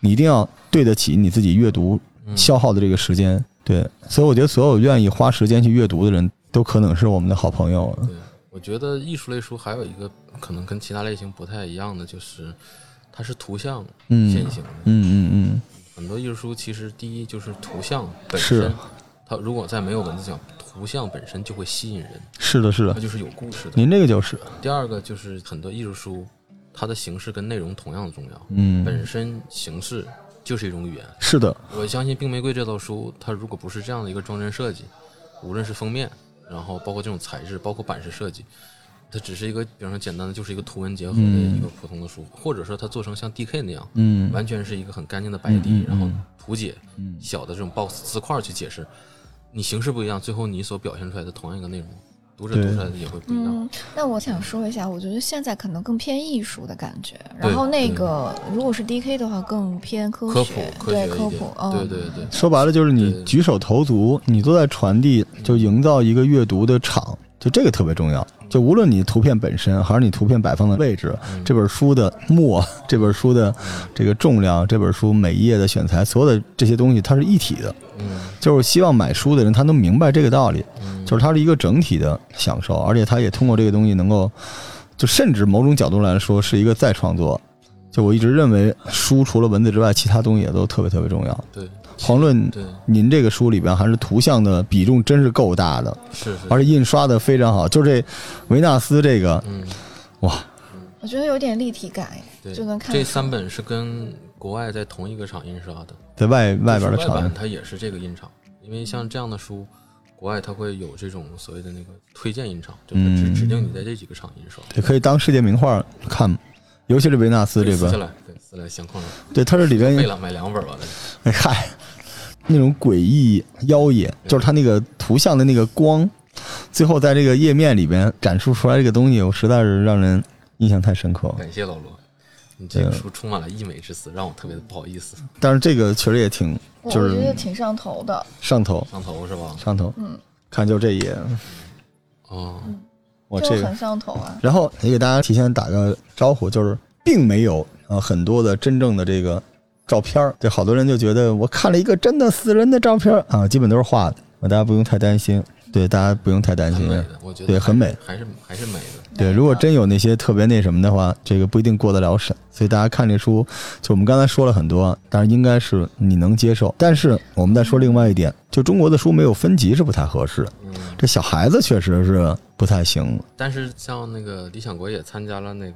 S1: 你一定要对得起你自己阅读消耗的这个时间。对，所以我觉得所有愿意花时间去阅读的人都可能是我们的好朋友。
S2: 对，我觉得艺术类书还有一个可能跟其他类型不太一样的，就是它是图像
S1: 嗯
S2: 先行的。
S1: 嗯嗯嗯
S2: 很多艺术书其实第一就是图像本
S1: 是
S2: 身，它如果在没有文字讲，图像本身就会吸引人，
S1: 嗯，是的，是的，
S2: 它就是有故事的。
S1: 您这个就是，
S2: 第二个就是很多艺术书，它的形式跟内容同样重要，
S1: 嗯，
S2: 本身形式就是一种语言。
S1: 是的，
S2: 我相信《冰玫瑰》这套书，它如果不是这样的一个装帧设计，无论是封面，然后包括这种材质，包括版式设计，它只是一个，比方说简单的就是一个图文结合的一个普通的书，或者说它做成像 DK 那样，
S1: 嗯。
S2: 完全是一个很干净的白底，然后图解嗯。小的这种 box 字块去解释，你形式不一样，最后你所表现出来的同样一个内容，读者读出来的也会不一样。
S3: 嗯，那我想说一下，我觉得现在可能更偏艺术的感觉，然后那个如果是 DK 的话，更偏科
S2: 普科学
S3: 对科普，，嗯，
S2: 对对对，
S1: 说白了就是你举手投足，你都在传递，就营造一个阅读的场，就这个特别重要。就无论你图片本身，还是你图片摆放的位置，这本书的墨，这本书的这个重量，这本书每一页的选材，所有的这些东西，它是一体的。
S2: 嗯
S1: 就是希望买书的人他能明白这个道理，就是它是一个整体的享受，而且他也通过这个东西能够，就甚至某种角度来说是一个再创作。就我一直认为，书除了文字之外，其他东西也都特别特别重要。
S2: 对
S1: 遑论
S2: 对
S1: 您这个书里边还是图像的比重真是够大的，
S2: 是是，
S1: 而且印刷的非常好。就这维纳斯这个，
S2: 嗯。
S1: 哇，
S3: 我觉得有点立体感，
S2: 对，
S3: 就能看出
S2: 这三本是跟国外在同一个厂印刷的，
S1: 在外外边的厂，
S2: 它也是这个印厂，因为像这样的书，国外它会有这种所谓的那个推荐印厂，就是指
S1: 嗯
S2: 指定你在这几个厂印刷。
S1: 也可以当世界名画看。尤其是维纳斯这边，
S2: 撕下来，对，撕下来相框上，
S1: 对，它这里边
S2: 备了买两本吧。
S1: 哎嗨，那种诡异妖冶，就是它那个图像的那个光，最后在这个页面里边展示出来这个东西，我实在是让人印象太深刻了。
S2: 感谢老罗，你这个书充满了溢美之词，让我特别的不好意思。
S1: 但是这个确实也挺，
S3: 我我觉
S1: 就是
S3: 得挺上头的。
S1: 上头
S2: 上头是吧？
S1: 上头。
S3: 嗯，
S1: 看就这一页，
S2: 哦，
S3: 就
S1: 我这个
S3: 很上头啊。
S1: 然后也给大家提前打个招呼，就是并没有呃很多的真正的这个照片儿，对，好多人就觉得我看了一个真的死人的照片儿啊，基本都是画的，大家不用太担心。对，大家不用太担心。对很美，
S2: 还是还是美的。
S1: 对，如果真有那些特别那什么的话，这个不一定过得了审。所以大家看这书，就我们刚才说了很多，但是应该是你能接受。但是我们再说另外一点，就中国的书没有分级是不太合适。
S2: 嗯，
S1: 这小孩子确实是不太行。
S2: 但是像那个理想国也参加了那个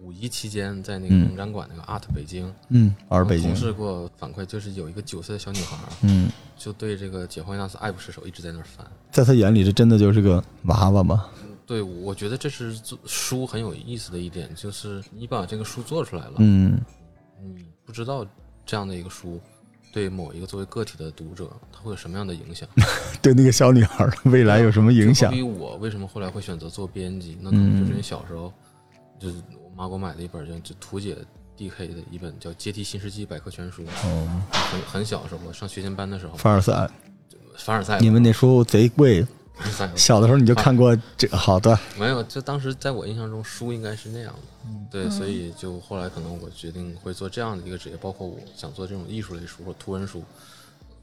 S2: 五一期间在那个
S1: 嗯
S2: 农展馆那个 Art 北京，
S1: 嗯，而北京
S2: 同，事给我反馈，就是有一个九岁的小女孩
S1: 嗯，
S2: 就对这个解放维纳斯爱不释手，一直在那儿翻。
S1: 在他眼里这真的就是个娃娃吗？
S2: 对，我觉得这是做书很有意思的一点，就是你把这个书做出来了，
S1: 嗯，
S2: 你不知道这样的一个书对某一个作为个体的读者，他会有什么样的影响？
S1: 对那个小女孩的未来有什么影响
S2: 就好？比我为什么后来会选择做编辑，那可能就是因为小时候，就是我妈给我买的一本叫就图解 DK 的一本叫《阶梯新世纪百科全书》，
S1: 哦，
S2: 很很小的时候，我上学前班的时候，
S1: 凡尔赛，
S2: 凡尔赛，
S1: 你们那书贼贵，
S2: 凡尔赛
S1: 小的时候你就看过这个？好的，
S2: 没有，就当时在我印象中，书应该是那样的，对，所以就后来可能我决定会做这样的一个职业，包括我想做这种艺术类书或图文书，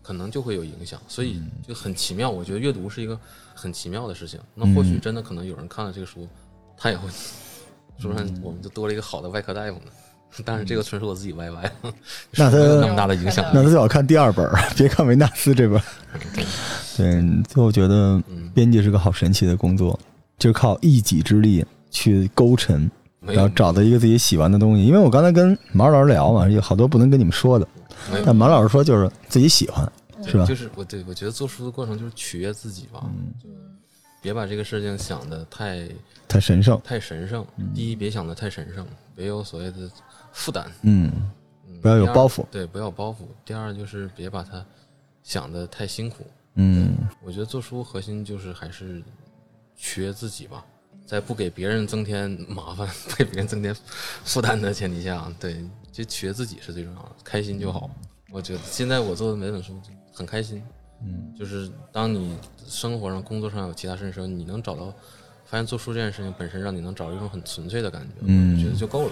S2: 可能就会有影响，所以就很奇妙。我觉得阅读是一个很奇妙的事情。那或许真的可能有人看了这个书，他也会说上我们就多了一个好的外科大夫呢。但是这个纯属我自己歪歪，
S1: 那 他
S2: 那么大的影响。
S1: 那他最好看第二本，别看维纳斯这本儿。对，最后觉得
S2: 嗯
S1: 编辑是个好神奇的工作，就是靠一己之力去勾陈，然后找到一个自己喜欢的东西。因为我刚才跟马老师聊嘛，有好多不能跟你们说的，但马老师说就是自己喜欢，是吧？
S2: 就是我对我觉得做书的过程就是取悦自己吧，
S1: 嗯
S2: 别把这个事情想的太
S1: 太神圣，
S2: 太神圣。第一，别想的太神圣，别有所谓的负担，
S1: 嗯，
S2: 嗯
S1: 不要有包袱
S2: 对，不要有包袱。第二就是别把它想的太辛苦。
S1: 嗯，
S2: 我觉得做书核心就是还是取悦自己吧，在不给别人增添麻烦、不给别人增添负担的前提下，对，就取悦自己是最重要的，开心就好。我觉得现在我做的每本书很开心，
S1: 嗯，
S2: 就是当你生活上、工作上有其他事情的时候，你能找到，发现做书这件事情本身让你能找到一种很纯粹的感觉，
S1: 嗯
S2: 我觉得就够了。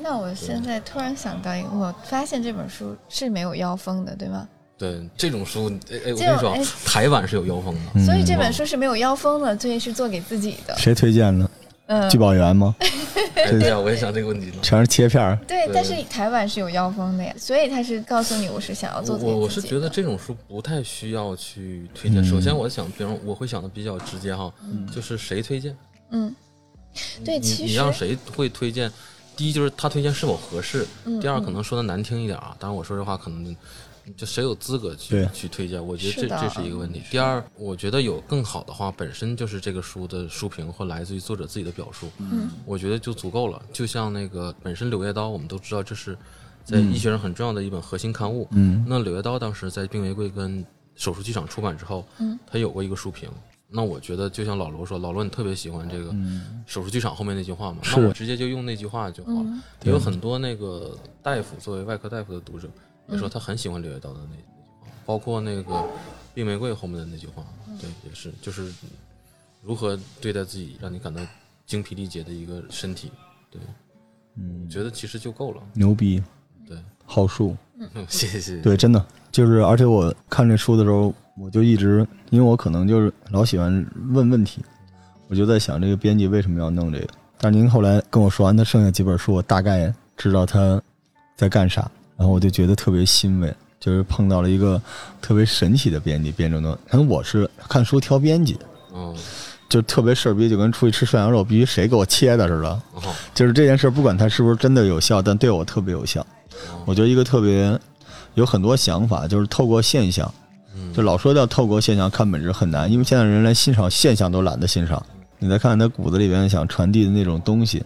S3: 那我现在突然想到一个，我发现这本书是没有腰封的，对吗？
S2: 对这种书，哎哎，我跟你说台版是有腰封的，
S1: 嗯
S3: 所以这本书是没有腰封的，所以是做给自己的。
S1: 谁推荐的？
S3: 嗯，
S1: 聚宝源吗？
S2: 哎对呀，我也想这个问题呢。
S1: 全是切片儿。
S3: 对，但是台版是有腰封的呀，所以他是告诉你我是想要做。
S2: 我我是觉得这种书不太需要去推荐。
S1: 嗯
S2: 首先，我想，比方我会想的比较直接哈，就是谁推荐，
S3: 嗯，对，
S2: 你
S3: 其实
S2: 你让谁会推荐？第一就是他推荐是否合适，
S3: 嗯
S2: 第二可能说的难听一点啊，当然我说这话可能就谁有资格去去推荐，我觉得
S3: 是
S2: 这这是一个问题。第二，我觉得有更好的话，本身就是这个书的书评或来自于作者自己的表述，
S3: 嗯，
S2: 我觉得就足够了。就像那个本身《柳叶刀》，我们都知道这是在医学上很重要的一本核心刊物，
S1: 嗯
S2: 那《柳叶刀》当时在病玫瑰跟手术剧场出版之后，
S3: 嗯，
S2: 它有过一个书评。那我觉得就像老罗说，老罗你特别喜欢这个手术剧场后面那句话嘛，
S1: 是
S2: 那我直接就用那句话就好了。有很多那个大夫作为外科大夫的读者，也说他很喜欢《柳叶刀》的那那句话，包括那个病玫瑰后面的那句话，对，也是就是如何对待自己，让你感到精疲力竭的一个身体，对，
S1: 嗯
S2: 我，觉得其实就够了。
S1: 牛逼，
S2: 对，
S1: 好书。
S2: 谢谢谢谢。
S1: 对，真的就是，而且我看这书的时候，我就一直，因为我可能就是老喜欢问问题，我就在想这个编辑为什么要弄这个。但是您后来跟我说完他剩下几本书，我大概知道他在干啥，然后我就觉得特别欣慰，就是碰到了一个特别神奇的编辑编这种东西。可能我是看书挑编辑，
S2: 嗯，
S1: 就特别事儿逼，就跟出去吃涮羊肉，必须谁给我切的似的。
S2: 哦，
S1: 就是这件事，不管它是不是真的有效，但对我特别有效。我觉得一个特别有很多想法，就是透过现象，
S2: 嗯，
S1: 就老说要透过现象看本质很难，因为现在人连欣赏现象都懒得欣赏。你再看他骨子里边想传递的那种东西，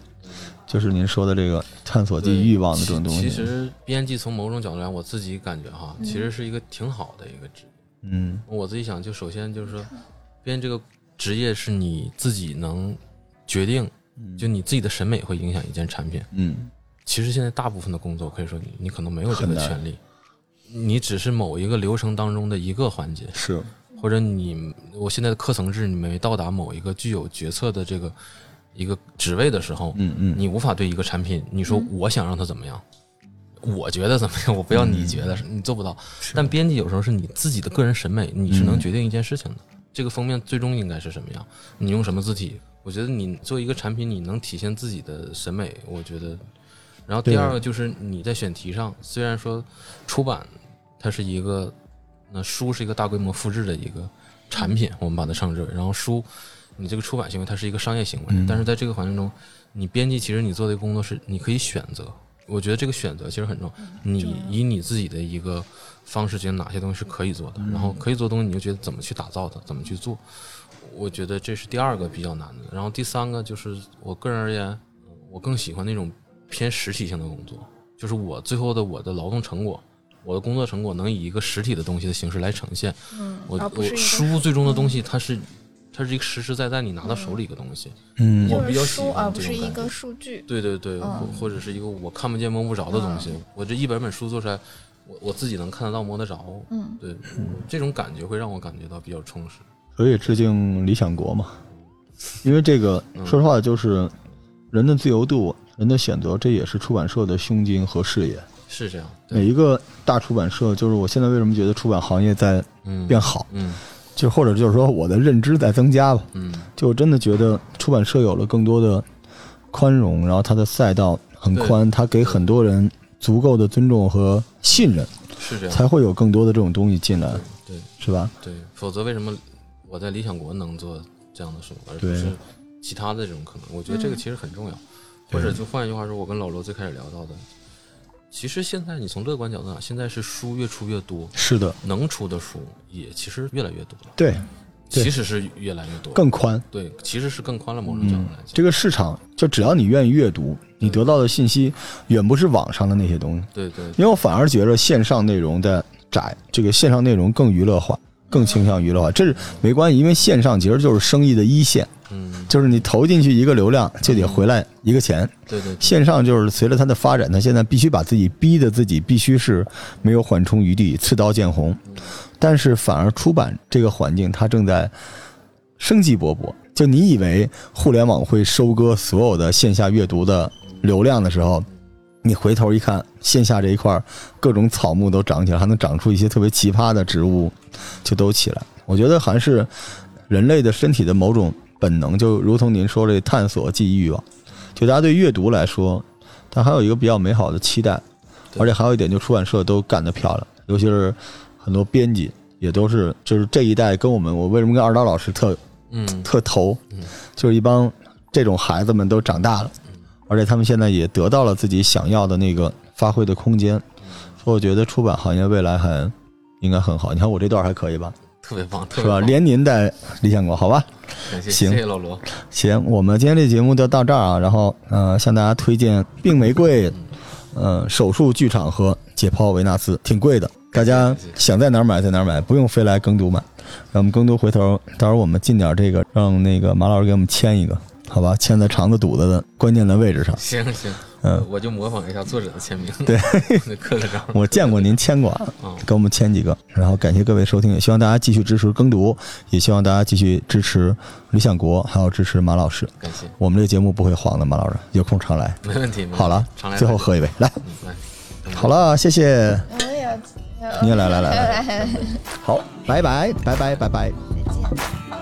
S1: 就是您说的这个探索自己欲望的这种东西。
S2: 其实编辑从某种角度来，我自己感觉哈，其实是一个挺好的一个职业。
S1: 嗯。
S2: 我自己想，就首先就是说，编这个职业是你自己能决定，就你自己的审美会影响一件产品。
S1: 嗯。
S2: 其实现在大部分的工作，可以说你你可能没有这个权利，你只是某一个流程当中的一个环节，
S1: 是。
S2: 或者你我现在的课程制你没到达某一个具有决策的这个一个职位的时候，
S1: 嗯嗯
S2: 你无法对一个产品你说我想让它怎么样，我觉得怎么样，我不要你觉得，你做不到。但编辑有时候是你自己的个人审美，你是能决定一件事情的。这个封面最终应该是什么样，你用什么字体？我觉得你做一个产品，你能体现自己的审美，我觉得。然后第二个就是你在选题上，虽然说出版它是一个，那书是一个大规模复制的一个产品，我们把它称之为，然后书你这个出版行为它是一个商业行为，
S1: 嗯
S2: 但是在这个环境中，你编辑其实你做的工作是你可以选择，我觉得这个选择其实很重要，你以你自己的一个方式觉得哪些东西是可以做的，然后可以做东西你就觉得怎么去打造它，怎么去做，我觉得这是第二个比较难的。然后第三个就是我个人而言，呃我更喜欢那种偏实体性的工作，就是我最后的我的劳动成果。我的工作成果能以一个实体的东西的形式来呈现，
S3: 嗯，
S2: 我我
S3: 而不是
S2: 书最终的东西，它是它是一个实实在在你拿到手里一个东西，
S1: 嗯。
S2: 我比较
S3: 就是书，
S2: 喜欢
S3: 而不是一个
S2: 这种感觉
S3: 数据。
S2: 对对对，
S3: 嗯。
S2: 或或者是一个我看不见摸不着的东西，我这一本本书做出来，我我自己能看得到摸得着，
S3: 嗯，
S2: 对，这种感觉会让我感觉到比较充实。
S1: 所以致敬理想国嘛，因为这个
S2: 嗯。
S1: 说实话就是人的自由度、人的选择，这也是出版社的胸襟和视野。
S2: 是这样，
S1: 每一个大出版社，就是我现在为什么觉得出版行业在
S2: 嗯，
S1: 变好，
S2: 嗯
S1: 就或者就是说我的认知在增加吧。
S2: 嗯
S1: 就我真的觉得出版社有了更多的宽容，然后它的赛道很宽，它给很多人足够的尊重和信任，
S2: 是这样，
S1: 才会有更多的这种东西进来，
S2: 对
S1: 是吧？
S2: 对，否则为什么我在理想国能做这样的书，而不是其他的这种可能？我觉得这个其实很重要。或者就换一句话说，我跟老罗最开始聊到的，其实现在你从乐观角度讲，现在是书越出越多，
S1: 是的，
S2: 能出的书也其实越来越多了，
S1: 对，对
S2: 其实是越来越多，
S1: 更宽。
S2: 对，其实是更宽了。某种角度来讲，
S1: 这个市场，就只要你愿意阅读，你得到的信息远不是网上的那些东西。
S2: 对对
S1: 因为我反而觉得线上内容的窄，这个线上内容更娱乐化，更倾向于的话，这是没关系，因为线上其实就是生意的一线，
S2: 嗯，
S1: 就是你投进去一个流量就得回来一个钱。
S2: 对对对
S1: 线上就是随着它的发展，它现在必须把自己逼的自己必须是没有缓冲余地，刺刀见红。但是反而出版这个环境，它正在生机勃勃。就你以为互联网会收割所有的线下阅读的流量的时候，你回头一看，线下这一块儿各种草木都长起来，还能长出一些特别奇葩的植物，就都起来。我觉得还是人类的身体的某种本能，就如同您说这探索、记忆欲望。就大家对阅读来说，它还有一个比较美好的期待，而且还有一点，就出版社都干得漂亮，尤其是很多编辑也都是，就是这一代跟我们，我为什么跟二刀老师特
S2: 嗯
S1: 特投
S2: 嗯，
S1: 就是一帮这种孩子们都长大了，而且他们现在也得到了自己想要的那个发挥的空间，所以我觉得出版行业未来还应该很好。你看我这段还可以吧，
S2: 特别棒，特
S1: 是吧？
S2: 别棒
S1: 连您带李建国，好吧？
S2: 感谢
S1: 行
S2: 谢谢老罗，
S1: 行，我们今天这节目就到这儿啊，然后呃，向大家推荐病玫瑰，呃，手术剧场和解剖维纳斯，挺贵的，大家想在哪儿买在哪儿买，不用非来耕读买。让我们耕读回头，到时候我们进点这个，让那个马老师给我们签一个，好吧？签在肠子肚子的关键的位置上。
S2: 行行，
S1: 嗯
S2: 我就模仿一下作者的签名，
S1: 对，
S2: 刻个章，
S1: 我见过您签过给我们签几个。然后感谢各位收听，也希望大家继续支持耕读，也希望大家继续支持理想国，还有支持马老师。
S2: 感谢，
S1: 我们这个节目不会黄的，马老师有空常来。
S2: 没问题，问题
S1: 好了
S2: 常来，
S1: 最后喝一杯，
S2: 来，
S1: 好了，谢谢，
S3: 我也要，
S1: 你也来来来来
S3: 来来来，
S1: 好，拜拜，拜拜，拜拜。
S3: 再见。